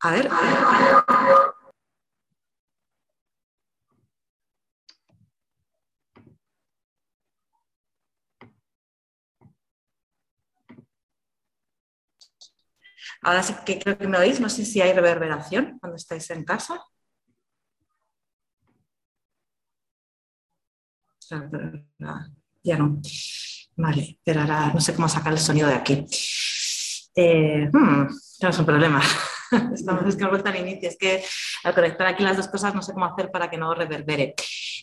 A ver. Ahora sí que creo que me oís, no sé si hay reverberación cuando estáis en casa. Ya no. Vale, pero ahora no sé cómo sacar el sonido de aquí. Eh, hmm, un problema. Estamos es que vuelta al inicio. Es que al conectar aquí las dos cosas no sé cómo hacer para que no reverbere.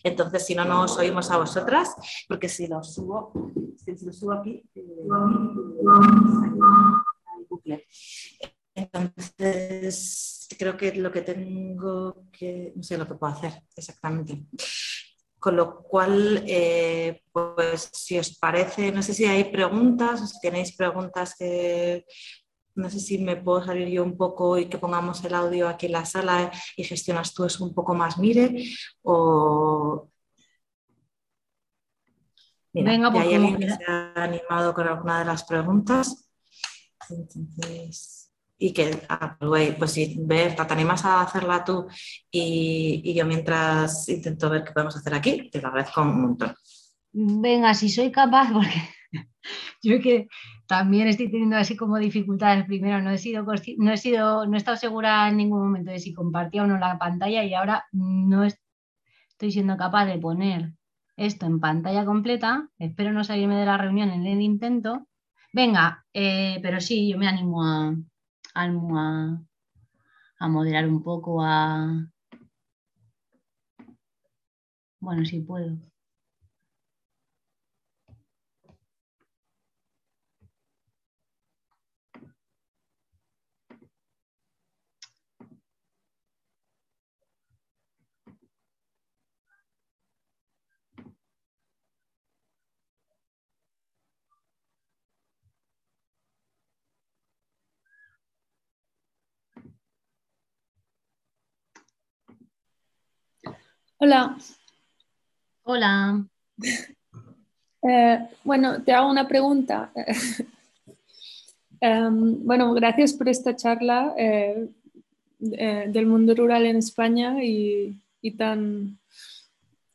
Entonces, si no, no os oímos a vosotras, porque si lo subo, si lo subo aquí, eh, Entonces, creo que lo que tengo que, no sé lo que puedo hacer exactamente. Con lo cual, eh, pues si os parece, no sé si hay preguntas o si tenéis preguntas que no sé si me puedo salir yo un poco y que pongamos el audio aquí en la sala y gestionas tú eso un poco más, mire, o... Venga, hay alguien que se ha animado con alguna de las preguntas. Entonces y que, ah, pues si Berta, te animas a hacerla tú y, yo mientras intento ver qué podemos hacer aquí, te lo agradezco un montón. Venga, si soy capaz, porque yo que también estoy teniendo así como dificultades. Primero, no he sido, no he sido, no he estado segura en ningún momento de si compartía o no la pantalla y ahora no estoy siendo capaz de poner esto en pantalla completa. Espero no salirme de la reunión en el intento. Venga, eh, pero sí, yo me animo a, a, a moderar un poco, a... Bueno, si puedo. Hola. Hola. Eh, bueno, te hago una pregunta. Em, bueno, gracias por esta charla eh, eh, del mundo rural en España y, tan,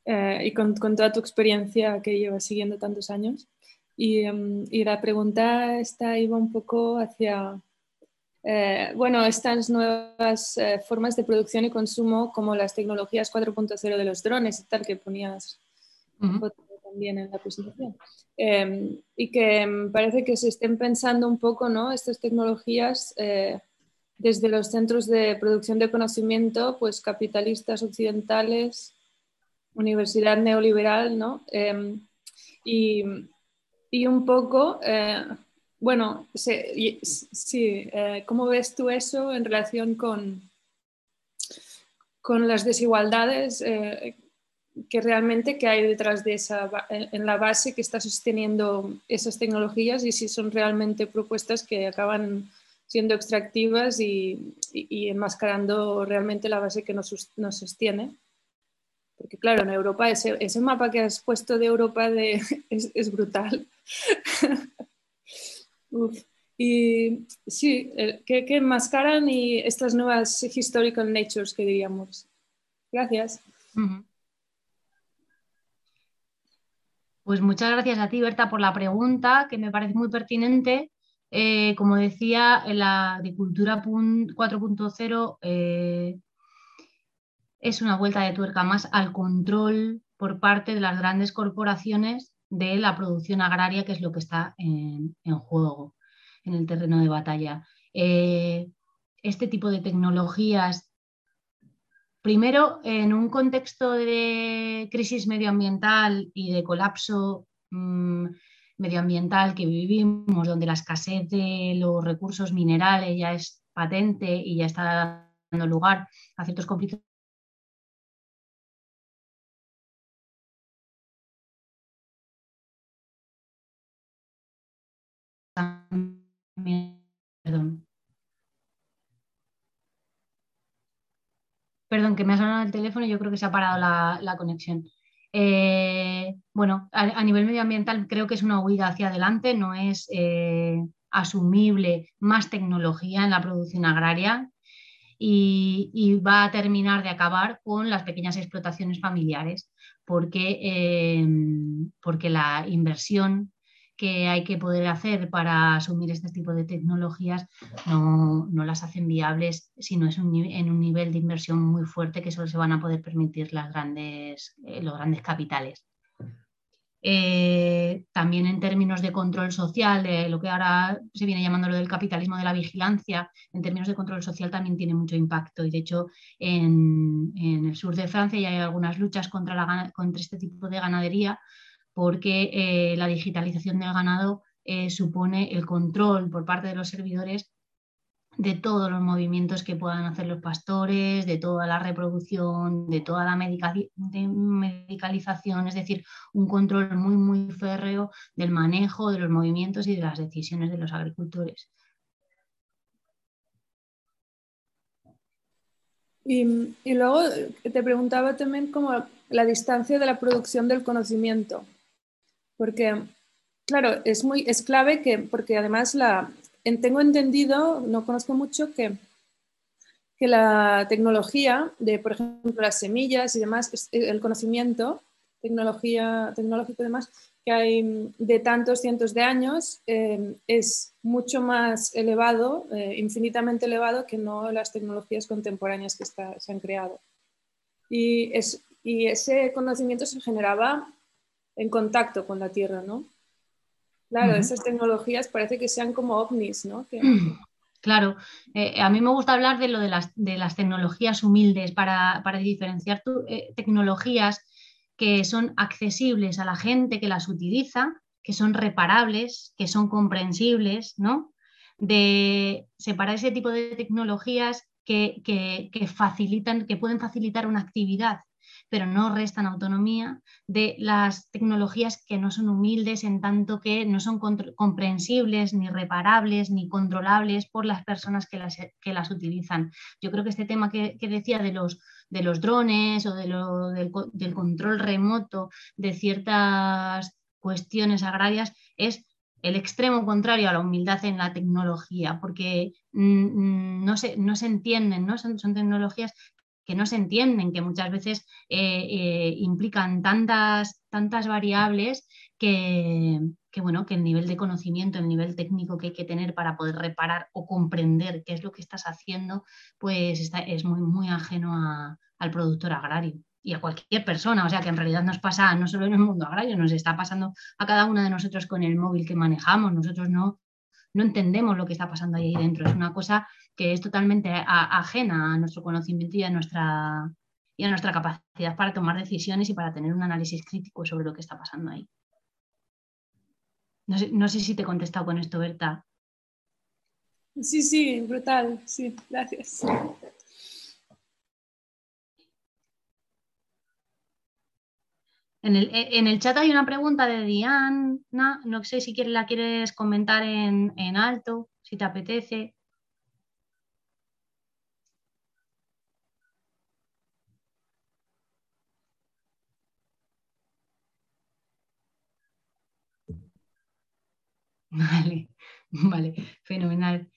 y con, toda tu experiencia que llevas siguiendo tantos años. Y, em, y la pregunta esta iba un poco hacia eh, bueno, estas nuevas eh, formas de producción y consumo, como las tecnologías 4.0 de los drones y tal, que ponías también en la presentación, em, y que parece que se estén pensando un poco ¿no? estas tecnologías eh, desde los centros de producción de conocimiento, pues capitalistas occidentales, universidad neoliberal, ¿no? Em, y, y, un poco bueno, sí, eh, ¿cómo ves tú eso en relación con, con las desigualdades eh, que realmente que hay detrás de esa, en la base que está sosteniendo esas tecnologías y si son realmente propuestas que acaban siendo extractivas y, enmascarando realmente la base que nos, sostiene. Porque claro, en Europa ese, mapa que has puesto de Europa de, es, brutal. Y sí, que, enmascaran y estas nuevas historical natures que diríamos. Gracias. Pues muchas gracias a ti, Berta, por la pregunta, que me parece muy pertinente eh, como decía, la agricultura 4.0 eh, es una vuelta de tuerca más al control por parte de las grandes corporaciones de la producción agraria, que es lo que está en, juego en el terreno de batalla. Eh, este tipo de tecnologías, primero, en un contexto de crisis medioambiental y de colapso mm, medioambiental que vivimos, donde la escasez de los recursos minerales ya es patente y ya está dando lugar a ciertos conflictos Perdón. Perdón, que me ha sonado el teléfono y yo creo que se ha parado la conexión. Eh, bueno, a, nivel medioambiental creo que es una huida hacia adelante, no es eh, asumible más tecnología en la producción agraria y, va a terminar de acabar con las pequeñas explotaciones familiares, porque, eh, porque la inversión que hay que poder hacer para asumir este tipo de tecnologías no, las hacen viables, sino es en un nivel de inversión muy fuerte que solo se van a poder permitir las grandes, eh, los grandes capitales. Eh, también en términos de control social, de lo que ahora se viene llamando lo del capitalismo de la vigilancia, en términos de control social también tiene mucho impacto. Y de hecho, en, el sur de Francia ya hay algunas luchas contra, la, contra este tipo de ganadería porque eh, la digitalización del ganado eh, supone el control por parte de los servidores de todos los movimientos que puedan hacer los pastores, de toda la reproducción, de toda la medicalización, es decir, un control muy, muy férreo del manejo de los movimientos y de las decisiones de los agricultores. Y, luego te preguntaba también como la distancia de la producción del conocimiento. Porque, claro, es, muy, es clave que, porque además la, tengo entendido, no conozco mucho, que, que la tecnología de, por ejemplo, las semillas y demás, el conocimiento tecnología, tecnológico y demás, que hay de tantos cientos de años, eh, es mucho más elevado, eh, infinitamente elevado, que no las tecnologías contemporáneas que se han creado. Y, es, y ese conocimiento se generaba en contacto con la Tierra, ¿no? Claro, esas tecnologías parece que sean como ovnis, ¿no? Claro, eh, a mí me gusta hablar de lo de las, de las tecnologías humildes para, diferenciar eh, tecnologías que son accesibles a la gente que las utiliza, que son reparables, que son comprensibles, ¿no? De separar ese tipo de tecnologías que, que facilitan, que pueden facilitar una actividad pero no restan autonomía de las tecnologías que no son humildes en tanto que no son comprensibles, ni reparables, ni controlables por las personas que las, que las utilizan. Yo creo que este tema que, decía de los, de los drones o de lo, del, del control remoto de ciertas cuestiones agrarias es el extremo contrario a la humildad en la tecnología, porque mm, mm, no se, no se entienden, ¿no? Son, son, tecnologías que no se entienden, que muchas veces eh, eh, implican tantas, tantas variables que, bueno, que el nivel de conocimiento, el nivel técnico que hay que tener para poder reparar o comprender qué es lo que estás haciendo, pues es muy, muy ajeno al productor agrario y a cualquier persona. O sea que en realidad nos pasa no solo en el mundo agrario, nos está pasando a cada uno de nosotros con el móvil que manejamos. Nosotros no, no entendemos lo que está pasando ahí dentro. Es una cosa que es totalmente ajena a nuestro conocimiento y a nuestra, y a nuestra capacidad para tomar decisiones y para tener un análisis crítico sobre lo que está pasando ahí. No sé, no sé si te he contestado con esto, Berta. Sí, sí, brutal. Sí, gracias. Eh, en el, chat hay una pregunta de Diana, no sé si la quieres comentar en, en alto, si te apetece. Vale, vale, fenomenal.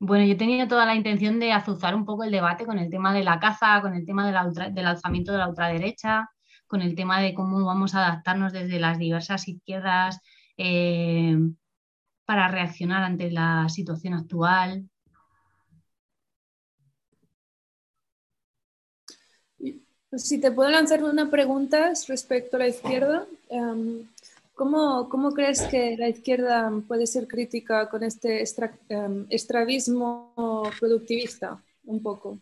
Bueno, yo tenía toda la intención de azuzar un poco el debate con el tema de la caza, con el tema del alzamiento de la ultraderecha, con el tema de cómo vamos a adaptarnos desde las diversas izquierdas eh, para reaccionar ante la situación actual. Si te puedo lanzar una pregunta respecto a la izquierda, em, ¿Cómo, ¿Cómo, crees que la izquierda puede ser crítica con este em, extravismo productivista, un poco,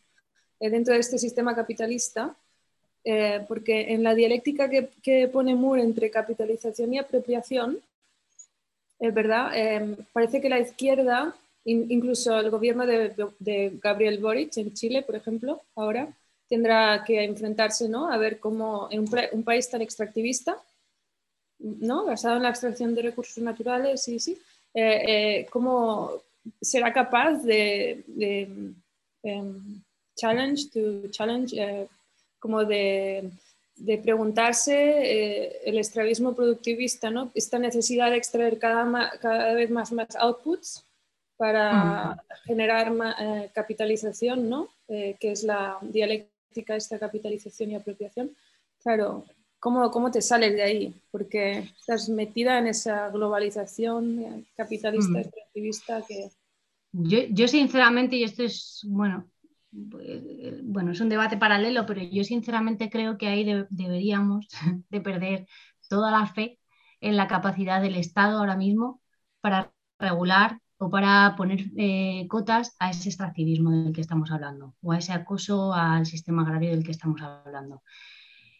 eh, dentro de este sistema capitalista? Eh, porque en la dialéctica que, pone Moore entre capitalización y apropiación, es verdad, em, parece que la izquierda, incluso el gobierno de, Gabriel Boric en Chile, por ejemplo, ahora, tendrá que enfrentarse ¿no? a ver cómo en un país tan extractivista, ¿no? basado en la extracción de recursos naturales, sí, sí, eh, eh, cómo será capaz de, em, challenge to challenge, eh, como de, preguntarse el extravismo productivista, ¿no? esta necesidad de extraer cada, cada vez más, más outputs para generar capitalización, ¿no? que es la dialéctica de esta capitalización y apropiación. Claro, ¿Cómo, te sales de ahí? Porque estás metida en esa globalización capitalista, mm. extractivista que... Yo, sinceramente, y esto es, bueno, bueno, es un debate paralelo, pero yo sinceramente creo que ahí deberíamos de perder toda la fe en la capacidad del Estado ahora mismo para regular o para poner eh, cotas a ese extractivismo del que estamos hablando o a ese acoso al sistema agrario del que estamos hablando.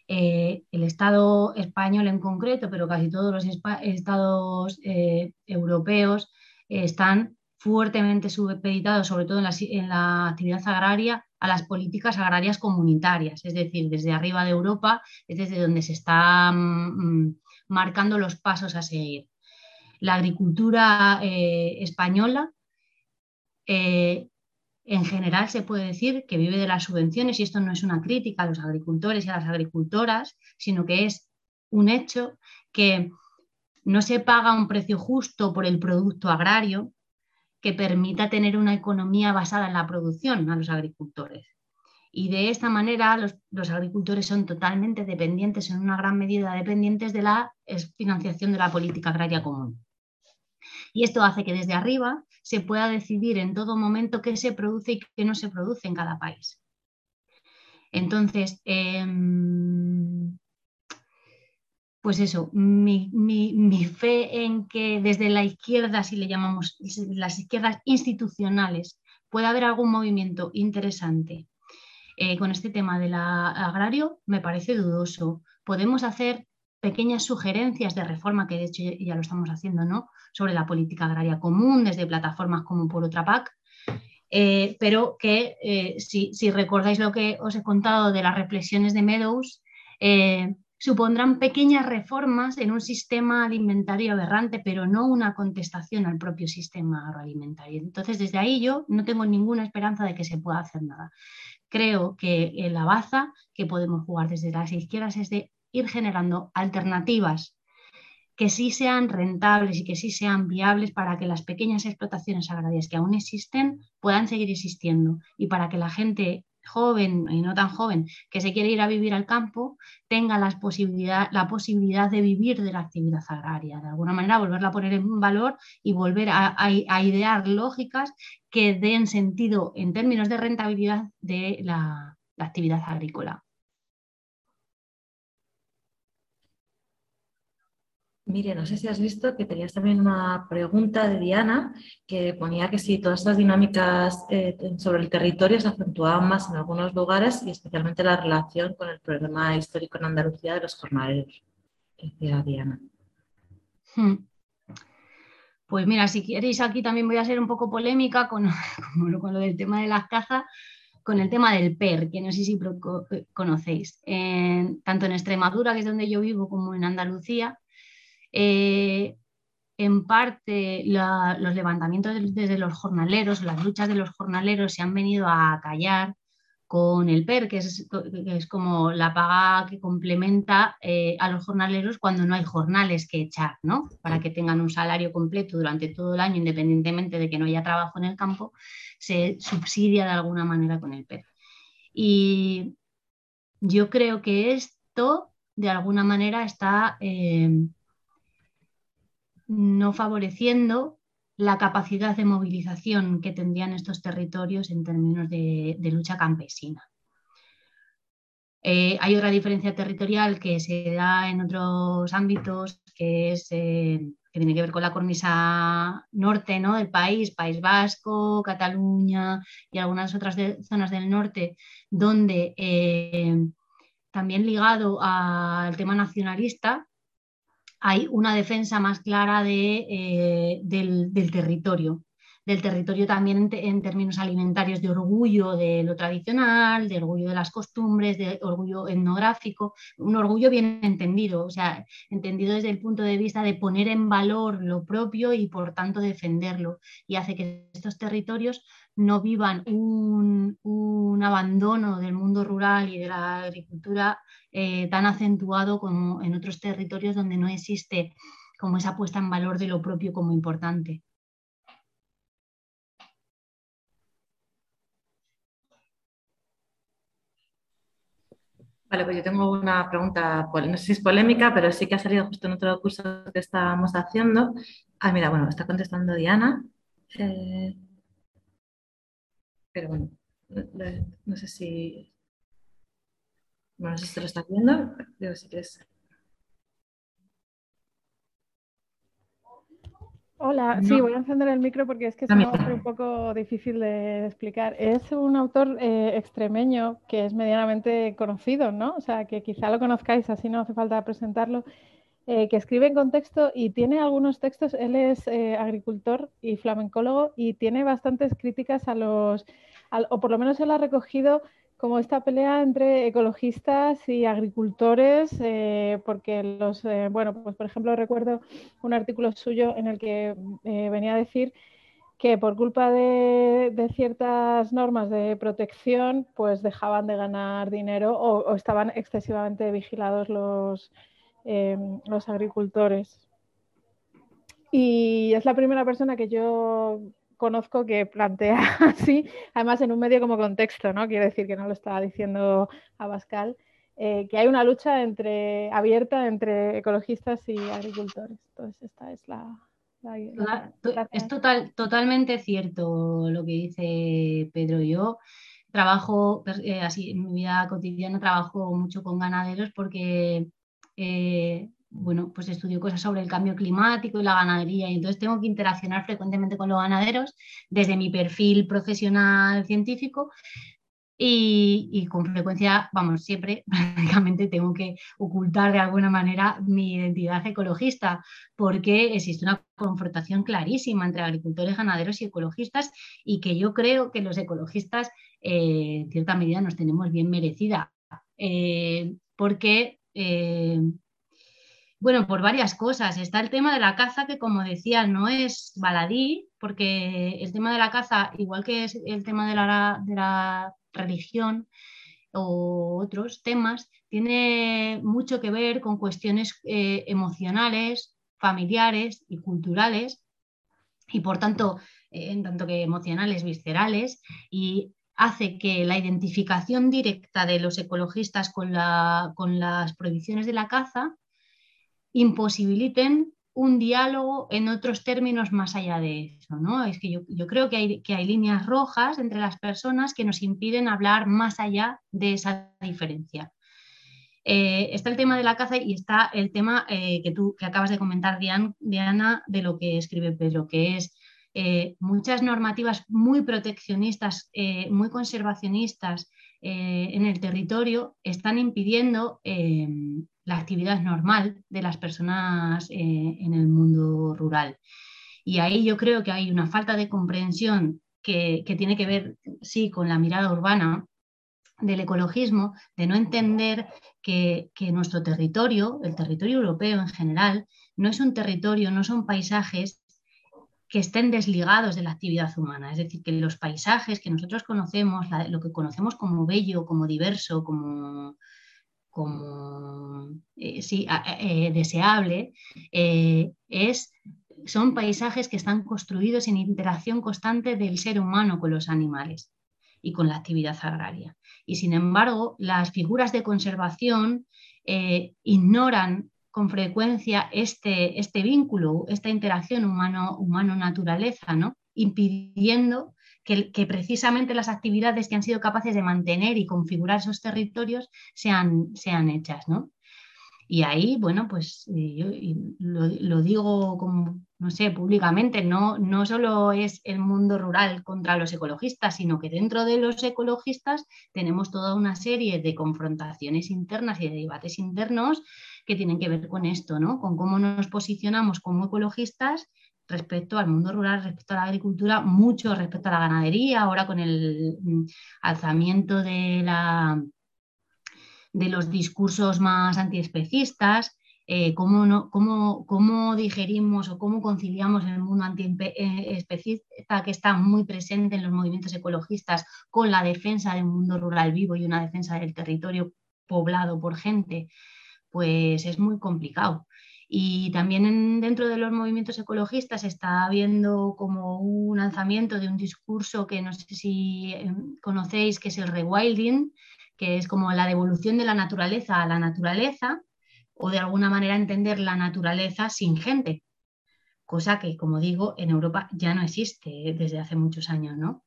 Eh, el Estado español en concreto, pero casi todos los estados eh, europeos eh, están fuertemente supeditados, sobre todo en la, actividad agraria, a las políticas agrarias comunitarias, es decir, desde arriba de Europa es desde donde se están mm, marcando los pasos a seguir. La agricultura española en general se puede decir que vive de las subvenciones y esto no es una crítica a los agricultores y a las agricultoras, sino que es un hecho que no se paga un precio justo por el producto agrario que permita tener una economía basada en la producción a los agricultores. Y de esta manera los, los, agricultores son totalmente dependientes, en una gran medida dependientes de la financiación de la política agraria común. Y esto hace que desde arriba se pueda decidir en todo momento qué se produce y qué no se produce en cada país. Entonces, em, pues eso, mi, fe en que desde la izquierda, si le llamamos las izquierdas institucionales, pueda haber algún movimiento interesante eh, con este tema del agrario, me parece dudoso. Podemos hacer pequeñas sugerencias de reforma, que de hecho ya lo estamos haciendo, ¿no? Sobre la política agraria común, desde plataformas como por otra PAC, eh, pero que eh, si, recordáis lo que os he contado de las reflexiones de Meadows, eh, supondrán pequeñas reformas en un sistema alimentario aberrante, pero no una contestación al propio sistema agroalimentario. Entonces, desde ahí yo no tengo ninguna esperanza de que se pueda hacer nada. Creo que la baza que podemos jugar desde las izquierdas es de ir generando alternativas que sí sean rentables y que sí sean viables para que las pequeñas explotaciones agrarias que aún existen puedan seguir existiendo y para que la gente joven y no tan joven que se quiere ir a vivir al campo tenga la posibilidad, la posibilidad de vivir de la actividad agraria, de alguna manera volverla a poner en valor y volver a, idear lógicas que den sentido en términos de rentabilidad de la actividad agrícola. Mire, no sé si has visto que tenías también una pregunta de Diana que ponía que si todas estas dinámicas eh, sobre el territorio se acentuaban más en algunos lugares y especialmente la relación con el problema histórico en Andalucía de los jornaleros. Decía Diana. Hmm. Pues mira, si queréis aquí también voy a ser un poco polémica con, con lo del tema de las cazas, con el tema del PER, que no sé si conocéis. tanto en Extremadura, que es donde yo vivo, como en Andalucía, eh, en parte los levantamientos desde los jornaleros, las luchas de los jornaleros se han venido a callar con el PER, que es, como la paga que complementa eh, a los jornaleros cuando no hay jornales que echar, ¿no? Para que tengan un salario completo durante todo el año, independientemente de que no haya trabajo en el campo, se subsidia de alguna manera con el PER. Y yo creo que esto, de alguna manera, está eh, no favoreciendo la capacidad de movilización que tendrían estos territorios en términos de, lucha campesina. Eh, hay otra diferencia territorial que se da en otros ámbitos, que, es, eh, que tiene que ver con la cornisa norte ¿no? del país, País Vasco, Cataluña y algunas otras zonas del norte, donde eh, también ligado al tema nacionalista, hay una defensa más clara eh, del, territorio, del territorio también en, términos alimentarios, de orgullo de lo tradicional, de orgullo de las costumbres, de orgullo etnográfico, un orgullo bien entendido, o sea, entendido desde el punto de vista de poner en valor lo propio y por tanto defenderlo. Y hace que estos territorios no vivan un, abandono del mundo rural y de la agricultura eh, tan acentuado como en otros territorios donde no existe como esa puesta en valor de lo propio como importante. Vale, pues yo tengo una pregunta, no sé si es polémica, pero sí que ha salido justo en otro curso que estábamos haciendo. Ah, mira, bueno, está contestando Diana. Eh, pero bueno, no, sé si. no sé si lo estás viendo. Digo, si quieres. Hola, sí, voy a encender el micro porque es que es un poco difícil de explicar. Es un autor eh, extremeño que es medianamente conocido, ¿no? O sea, que quizá lo conozcáis, así no hace falta presentarlo, eh, que escribe en contexto y tiene algunos textos, él es eh, agricultor y flamencólogo y tiene bastantes críticas a los o por lo menos él ha recogido como esta pelea entre ecologistas y agricultores, eh, porque los, eh, bueno, pues por ejemplo recuerdo un artículo suyo en el que eh, venía a decir que por culpa de, ciertas normas de protección, pues dejaban de ganar dinero o, estaban excesivamente vigilados los, los agricultores. Y es la primera persona que yo conozco que plantea así, además en un medio como contexto, ¿no? Quiero decir que no lo estaba diciendo Abascal, eh, que hay una lucha entre, abierta entre ecologistas y agricultores. Entonces, esta es la... es total, totalmente cierto lo que dice Pedro. Yo trabajo, eh, así en mi vida cotidiana, trabajo mucho con ganaderos porque eh, bueno, pues estudio cosas sobre el cambio climático y la ganadería. Y entonces tengo que interaccionar frecuentemente con los ganaderos desde mi perfil profesional científico y, con frecuencia, vamos, siempre prácticamente tengo que ocultar de alguna manera mi identidad ecologista porque existe una confrontación clarísima entre agricultores, ganaderos y ecologistas y que yo creo que los ecologistas eh, en cierta medida nos tenemos bien merecida eh, porque... Eh, bueno, por varias cosas. Está el tema de la caza, que como decía, no es baladí, porque el tema de la caza, igual que es el tema de la, religión o otros temas, tiene mucho que ver con cuestiones eh, emocionales, familiares y culturales, y por tanto, eh, en tanto que emocionales, viscerales, y hace que la identificación directa de los ecologistas con, con las prohibiciones de la caza imposibiliten un diálogo en otros términos más allá de eso. ¿no? Es que yo, creo que hay, líneas rojas entre las personas que nos impiden hablar más allá de esa diferencia. Eh, está el tema de la caza y está el tema eh, que tú que acabas de comentar, Diana, de lo que escribe Pedro, que es eh, muchas normativas muy proteccionistas, muy conservacionistas en el territorio están impidiendo la actividad normal de las personas eh, en el mundo rural. Y ahí yo creo que hay una falta de comprensión que, tiene que ver, sí, con la mirada urbana del ecologismo, de no entender que, nuestro territorio, el territorio europeo en general, no es un territorio, no son paisajes que estén desligados de la actividad humana. Es decir, que los paisajes que nosotros conocemos, lo que conocemos como bello, como diverso, como, como eh, eh, deseable, es, son paisajes que están construidos en interacción constante del ser humano con los animales y con la actividad agraria. Y sin embargo, las figuras de conservación ignoran con frecuencia este, este vínculo, esta interacción humano-naturaleza, ¿no? impidiendo que, precisamente las actividades que han sido capaces de mantener y configurar esos territorios sean, sean hechas. ¿no? Y ahí, bueno, pues eh, yo lo, digo como, no sé, públicamente, no, no solo es el mundo rural contra los ecologistas, sino que dentro de los ecologistas tenemos toda una serie de confrontaciones internas y de debates internos que tienen que ver con esto, ¿no? Con cómo nos posicionamos como ecologistas respecto al mundo rural, respecto a la agricultura, mucho respecto a la ganadería, ahora con el mm, alzamiento de, la, de los discursos más antiespecistas, eh, cómo, cómo, digerimos o cómo conciliamos el mundo antiespecista que está muy presente en los movimientos ecologistas con la defensa de un mundo rural vivo y una defensa del territorio poblado por gente pues es muy complicado. Y también dentro de los movimientos ecologistas está habiendo como un lanzamiento de un discurso que no sé si em, conocéis, que es el rewilding, que es como la devolución de la naturaleza a la naturaleza, o de alguna manera entender la naturaleza sin gente, cosa que, como digo, en Europa ya no existe desde hace muchos años, ¿no?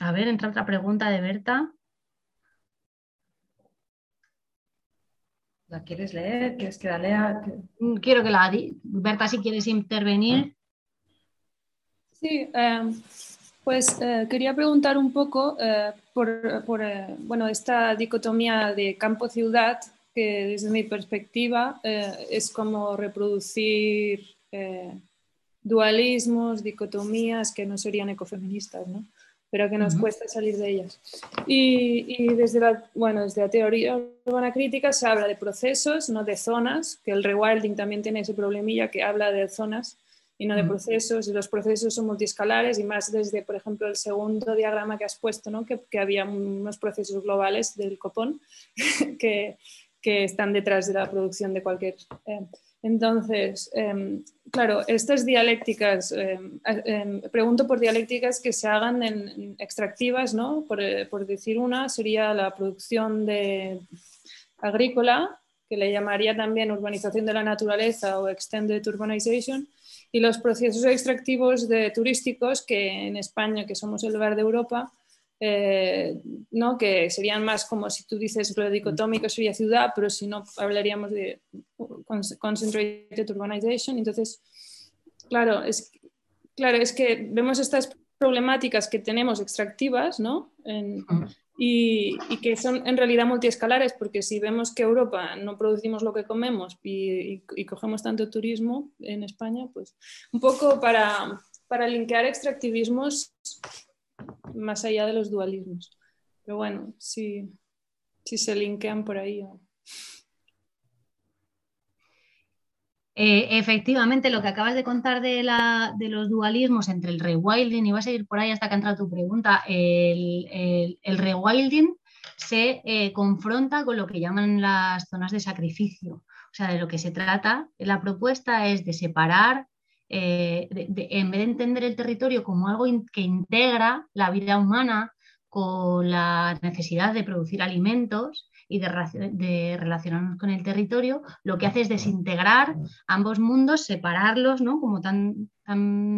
A ver, entra otra pregunta de Berta. ¿La quieres leer? ¿Quieres que la lea? Mm, quiero que la... Berta, si quieres intervenir. Sí, em, pues eh, quería preguntar un poco eh, por, eh, bueno, esta dicotomía de campo-ciudad, que desde mi perspectiva es como reproducir dualismos, dicotomías que no serían ecofeministas, ¿no? Pero que nos cuesta salir de ellas. Y, desde, la, bueno, desde la teoría urbana crítica se habla de procesos, no de zonas, que el rewilding también tiene ese problemilla que habla de zonas y no de procesos, y los procesos son multiscalares y más desde, por ejemplo, el segundo diagrama que has puesto, ¿no? que, que había unos procesos globales del copón que, que, están detrás de la producción de cualquier... Eh, entonces, em, claro, estas dialécticas, em, em, pregunto por dialécticas que se hagan en, extractivas, ¿no? Eh, por, decir una, sería la producción de agrícola, que le llamaría también urbanización de la naturaleza o extended urbanization, y los procesos extractivos de turísticos, que en España, que somos el lugar de Europa, eh, ¿no? que serían más como si tú dices lo dicotómico sería ciudad, pero si no hablaríamos de concentrated urbanization. Entonces, claro, es, claro, es que vemos estas problemáticas que tenemos extractivas ¿no? y, y, que son en realidad multiescalares, porque si vemos que Europa no producimos lo que comemos y, y, cogemos tanto turismo en España, pues un poco para, para linkear extractivismos más allá de los dualismos. Pero bueno, si, se linkean por ahí. Eh, efectivamente, lo que acabas de contar de, los dualismos entre el rewilding, y vas a ir por ahí hasta que ha entrado tu pregunta, el, rewilding se eh, confronta con lo que llaman las zonas de sacrificio. O sea, de lo que se trata, la propuesta es de separar eh, en vez de entender el territorio como algo que integra la vida humana con la necesidad de producir alimentos y de, relacionarnos con el territorio, lo que hace es desintegrar ambos mundos, separarlos, ¿no? como tan,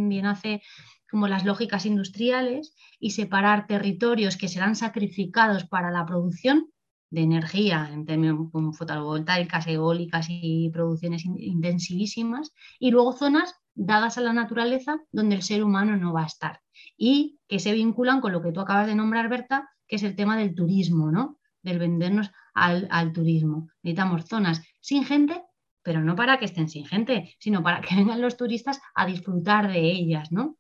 bien hace como las lógicas industriales, y separar territorios que serán sacrificados para la producción de energía en términos como fotovoltaicas, eólicas y producciones intensivísimas, y luego zonas dadas a la naturaleza donde el ser humano no va a estar y que se vinculan con lo que tú acabas de nombrar, Berta, que es el tema del turismo, ¿no? Del vendernos al, turismo. Necesitamos zonas sin gente, pero no para que estén sin gente, sino para que vengan los turistas a disfrutar de ellas, ¿no?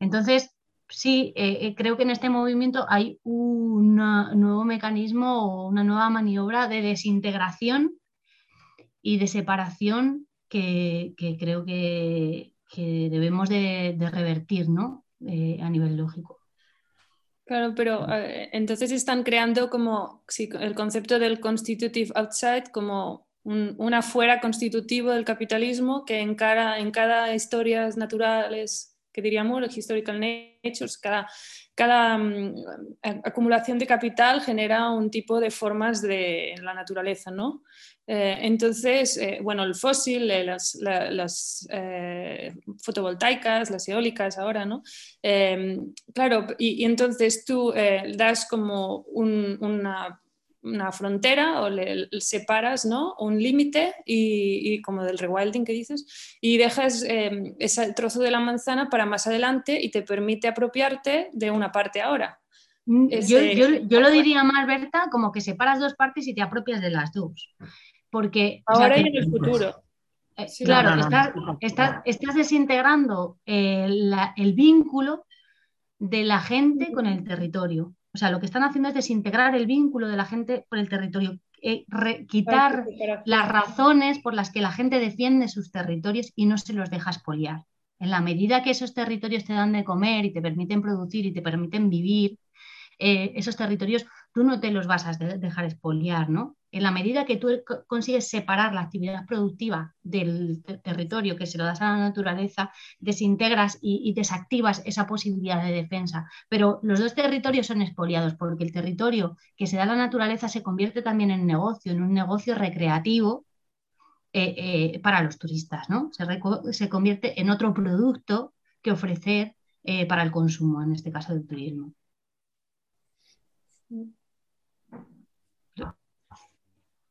Entonces, sí, eh, eh, creo que en este movimiento hay un nuevo mecanismo o una nueva maniobra de desintegración y de separación que, creo que, debemos de, revertir ¿no? Eh, a nivel lógico. Claro, pero eh, entonces están creando como el concepto del constitutive outside como un, un, afuera constitutivo del capitalismo que en cada, en cada historias naturales que diríamos, los historical natures, cada, cada mm, acumulación de capital genera un tipo de formas de la naturaleza, ¿no? Eh, entonces, eh, bueno, el fósil, eh, las, las fotovoltaicas, las eólicas ahora, ¿no? claro, y, entonces tú das como una una frontera o le, separas ¿no? un límite y, como del rewilding que dices y dejas em, ese trozo de la manzana para más adelante y te permite apropiarte de una parte ahora. Mm, yo, lo diría más, Berta, como que separas dos partes y te apropias de las dos. Porque, ahora y en el futuro. Eh, claro, estás, desintegrando el, el vínculo de la gente con el territorio. O sea, lo que están haciendo es desintegrar el vínculo de la gente por el territorio, eh, quitar las razones por las que la gente defiende sus territorios y no se los deja expoliar. En la medida que esos territorios te dan de comer y te permiten producir y te permiten vivir, eh, esos territorios tú no te los vas a dejar expoliar, ¿no? En la medida que tú consigues separar la actividad productiva del territorio que se lo das a la naturaleza, desintegras y, desactivas esa posibilidad de defensa. Pero los dos territorios son expoliados porque el territorio que se da a la naturaleza se convierte también en negocio, en un negocio recreativo eh, eh, para los turistas, ¿no? Se, convierte en otro producto que ofrecer para el consumo, en este caso del turismo.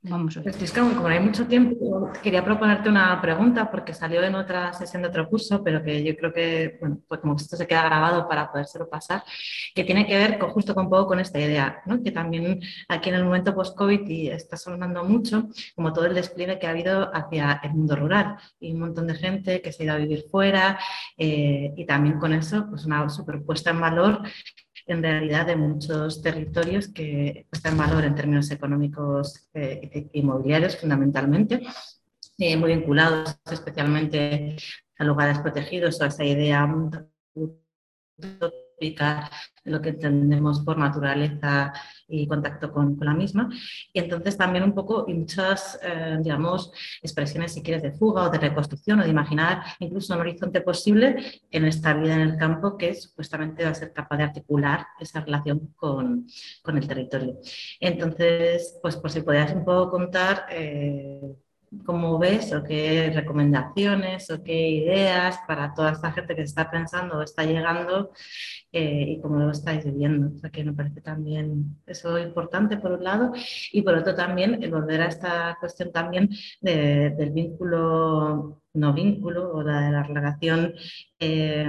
Vamos a ver. Es como, no hay mucho tiempo, quería proponerte una pregunta porque salió en otra sesión de otro curso, pero que yo creo que, bueno, pues como esto se queda grabado para podérselo pasar, que tiene que ver con, justo con un poco con esta idea, ¿no? que también aquí en el momento post-COVID y está sonando mucho, como todo el despliegue que ha habido hacia el mundo rural y un montón de gente que se ha ido a vivir fuera eh, y también con eso, pues una superpuesta en valor en realidad de muchos territorios que están en valor en términos económicos eh, inmobiliarios fundamentalmente, eh, muy vinculados especialmente a lugares protegidos o a esa idea lo que entendemos por naturaleza y contacto con, la misma. Y entonces también un poco, y muchas, eh, digamos, expresiones, si quieres, de fuga o de reconstrucción o de imaginar incluso un horizonte posible en esta vida en el campo que supuestamente va a ser capaz de articular esa relación con, con el territorio. Entonces, pues por si podías un poco contar... Eh, cómo ves o qué recomendaciones o qué ideas para toda esta gente que está pensando o está llegando eh, y cómo lo estáis viviendo. O sea, que me parece también eso importante por un lado y por otro también el volver a esta cuestión también del vínculo, no vínculo o de la relación. Eh,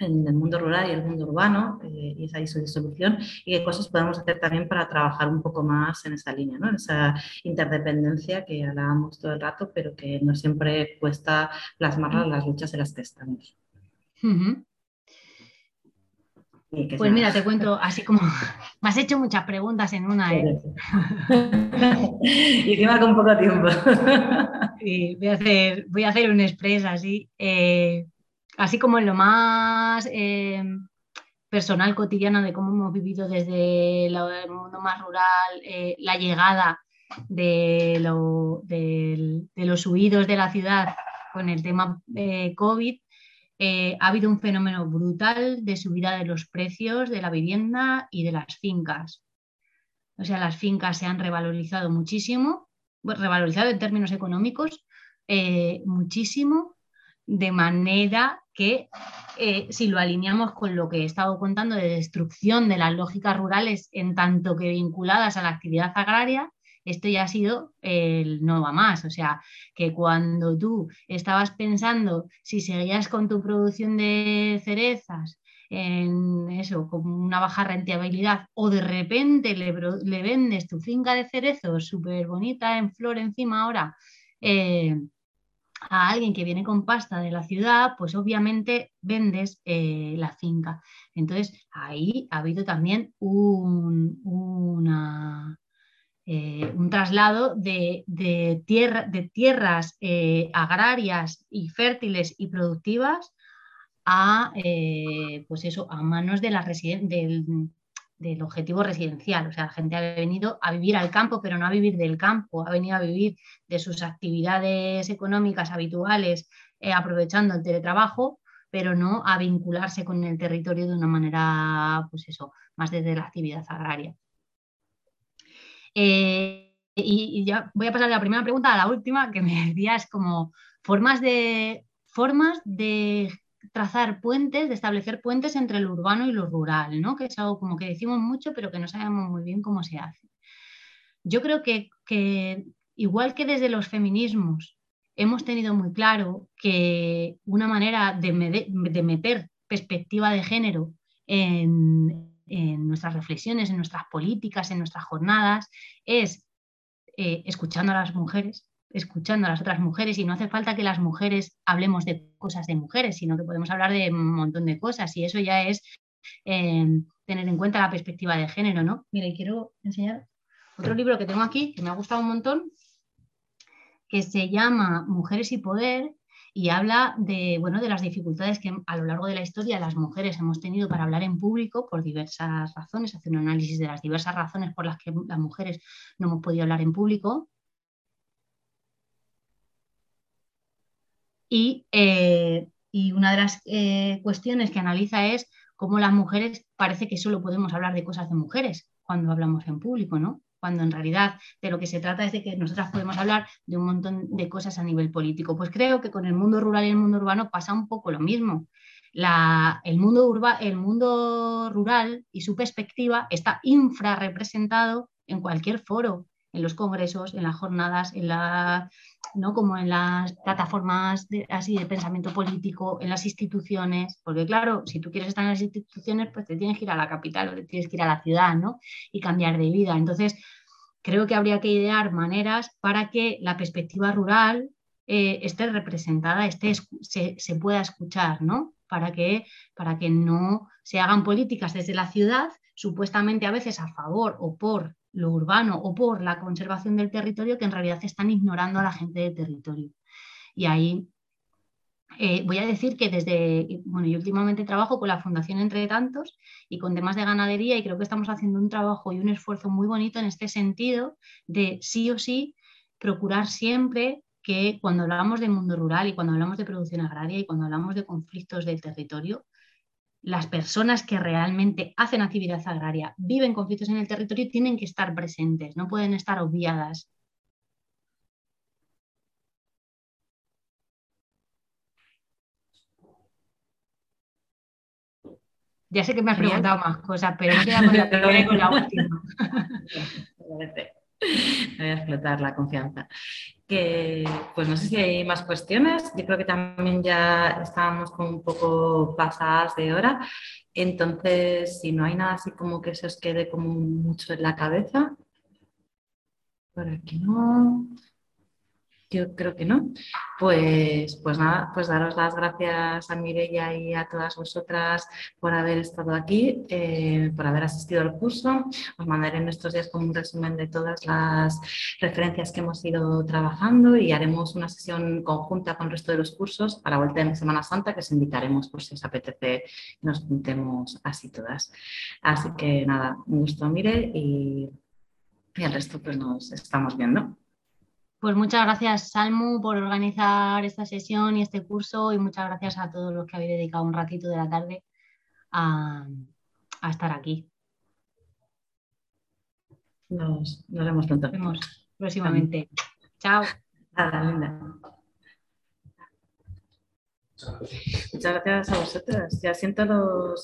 en el mundo rural y el mundo urbano eh, y esa su disolución y qué cosas podemos hacer también para trabajar un poco más en esa línea, ¿no? esa interdependencia que hablábamos todo el rato, pero que no siempre cuesta plasmarla en las luchas en las que estamos. Pues mira, te cuento así como me has hecho muchas preguntas en una. ¿eh? y encima con poco tiempo. voy a hacer, voy a hacer un express así. Eh, así como en lo más eh, personal, cotidiano, de cómo hemos vivido desde el mundo más rural, eh, la llegada de, los huidos de la ciudad con el tema eh, COVID, ha habido un fenómeno brutal de subida de los precios de la vivienda y de las fincas. O sea, las fincas se han revalorizado muchísimo, revalorizado en términos económicos, muchísimo, de manera que eh, si lo alineamos con lo que he estado contando de destrucción de las lógicas rurales en tanto que vinculadas a la actividad agraria, esto ya ha sido el no va más. O sea, que cuando tú estabas pensando si seguías con tu producción de cerezas en eso, con una baja rentabilidad, o de repente le, le vendes tu finca de cerezos súper bonita en flor encima ahora, eh, a alguien que viene con pasta de la ciudad, pues obviamente vendes eh, la finca. Entonces, ahí ha habido también una, eh, un traslado de, tierra, de tierras eh, agrarias y fértiles y productivas a, pues eso, a manos de la del, del, objetivo residencial. O sea, la gente ha venido a vivir al campo, pero no a vivir del campo, ha venido a vivir de sus actividades económicas habituales, aprovechando el teletrabajo, pero no a vincularse con el territorio de una manera, pues eso, más desde la actividad agraria. Eh, y, ya voy a pasar de la primera pregunta a la última, que me decías como formas de, formas de trazar puentes, de establecer puentes entre lo urbano y lo rural, ¿no? que es algo como que decimos mucho, pero que no sabemos muy bien cómo se hace. Yo creo que, igual que desde los feminismos hemos tenido muy claro que una manera de, meter perspectiva de género en, en nuestras reflexiones, en nuestras políticas, en nuestras jornadas, es eh, escuchando a las mujeres, escuchando a las otras mujeres y no hace falta que las mujeres hablemos de cosas de mujeres, sino que podemos hablar de un montón de cosas y eso ya es em, tener en cuenta la perspectiva de género, ¿no? Mira, y quiero enseñar otro libro que tengo aquí que me ha gustado un montón, que se llama Mujeres y Poder y habla de, bueno, de las dificultades que a lo largo de la historia las mujeres hemos tenido para hablar en público por diversas razones, hace un análisis de las diversas razones por las que las mujeres no hemos podido hablar en público. Y, eh, una de las eh, cuestiones que analiza es cómo las mujeres parece que solo podemos hablar de cosas de mujeres cuando hablamos en público, ¿no? cuando en realidad de lo que se trata es de que nosotras podemos hablar de un montón de cosas a nivel político. Pues creo que con el mundo rural y el mundo urbano pasa un poco lo mismo. el, mundo el mundo rural y su perspectiva está infrarrepresentado en cualquier foro, en los congresos, en las jornadas, en la, ¿no? como en las plataformas de, así de pensamiento político, en las instituciones, porque claro, si tú quieres estar en las instituciones, pues te tienes que ir a la capital o te tienes que ir a la ciudad, ¿no? Y cambiar de vida. Entonces, creo que habría que idear maneras para que la perspectiva rural eh, esté representada, esté, se, se, pueda escuchar, ¿no? Para que, para que no se hagan políticas desde la ciudad, supuestamente a veces a favor o por lo urbano o por la conservación del territorio que en realidad están ignorando a la gente del territorio. Y ahí eh, voy a decir que desde, bueno, yo últimamente trabajo con la Fundación Entre Tantos y con temas de ganadería y creo que estamos haciendo un trabajo y un esfuerzo muy bonito en este sentido de sí o sí procurar siempre que cuando hablamos del mundo rural y cuando hablamos de producción agraria y cuando hablamos de conflictos del territorio, las personas que realmente hacen actividad agraria, viven conflictos en el territorio, tienen que estar presentes, no pueden estar obviadas. Ya sé que me has preguntado más cosas, pero me con la última. Voy a explotar la confianza. Que, pues no sé si hay más cuestiones. Yo creo que también ya estábamos como un poco pasadas de hora. Entonces, si no hay nada así como que se os quede como mucho en la cabeza. Por aquí no. Yo creo que no. Pues, pues nada, pues daros las gracias a Mireia y a todas vosotras por haber estado aquí, eh, por haber asistido al curso. Os mandaré en estos días como un resumen de todas las referencias que hemos ido trabajando y haremos una sesión conjunta con el resto de los cursos para vuelta en Semana Santa que os invitaremos por si os apetece que nos juntemos así todas. Así que nada, un gusto Mire y, y el resto pues nos estamos viendo. Pues muchas gracias, Salmu, por organizar esta sesión y este curso y muchas gracias a todos los que habéis dedicado un ratito de la tarde a, estar aquí. Nos, vemos pronto. Nos vemos próximamente. Chao. Muchas gracias a vosotros. Ya siento los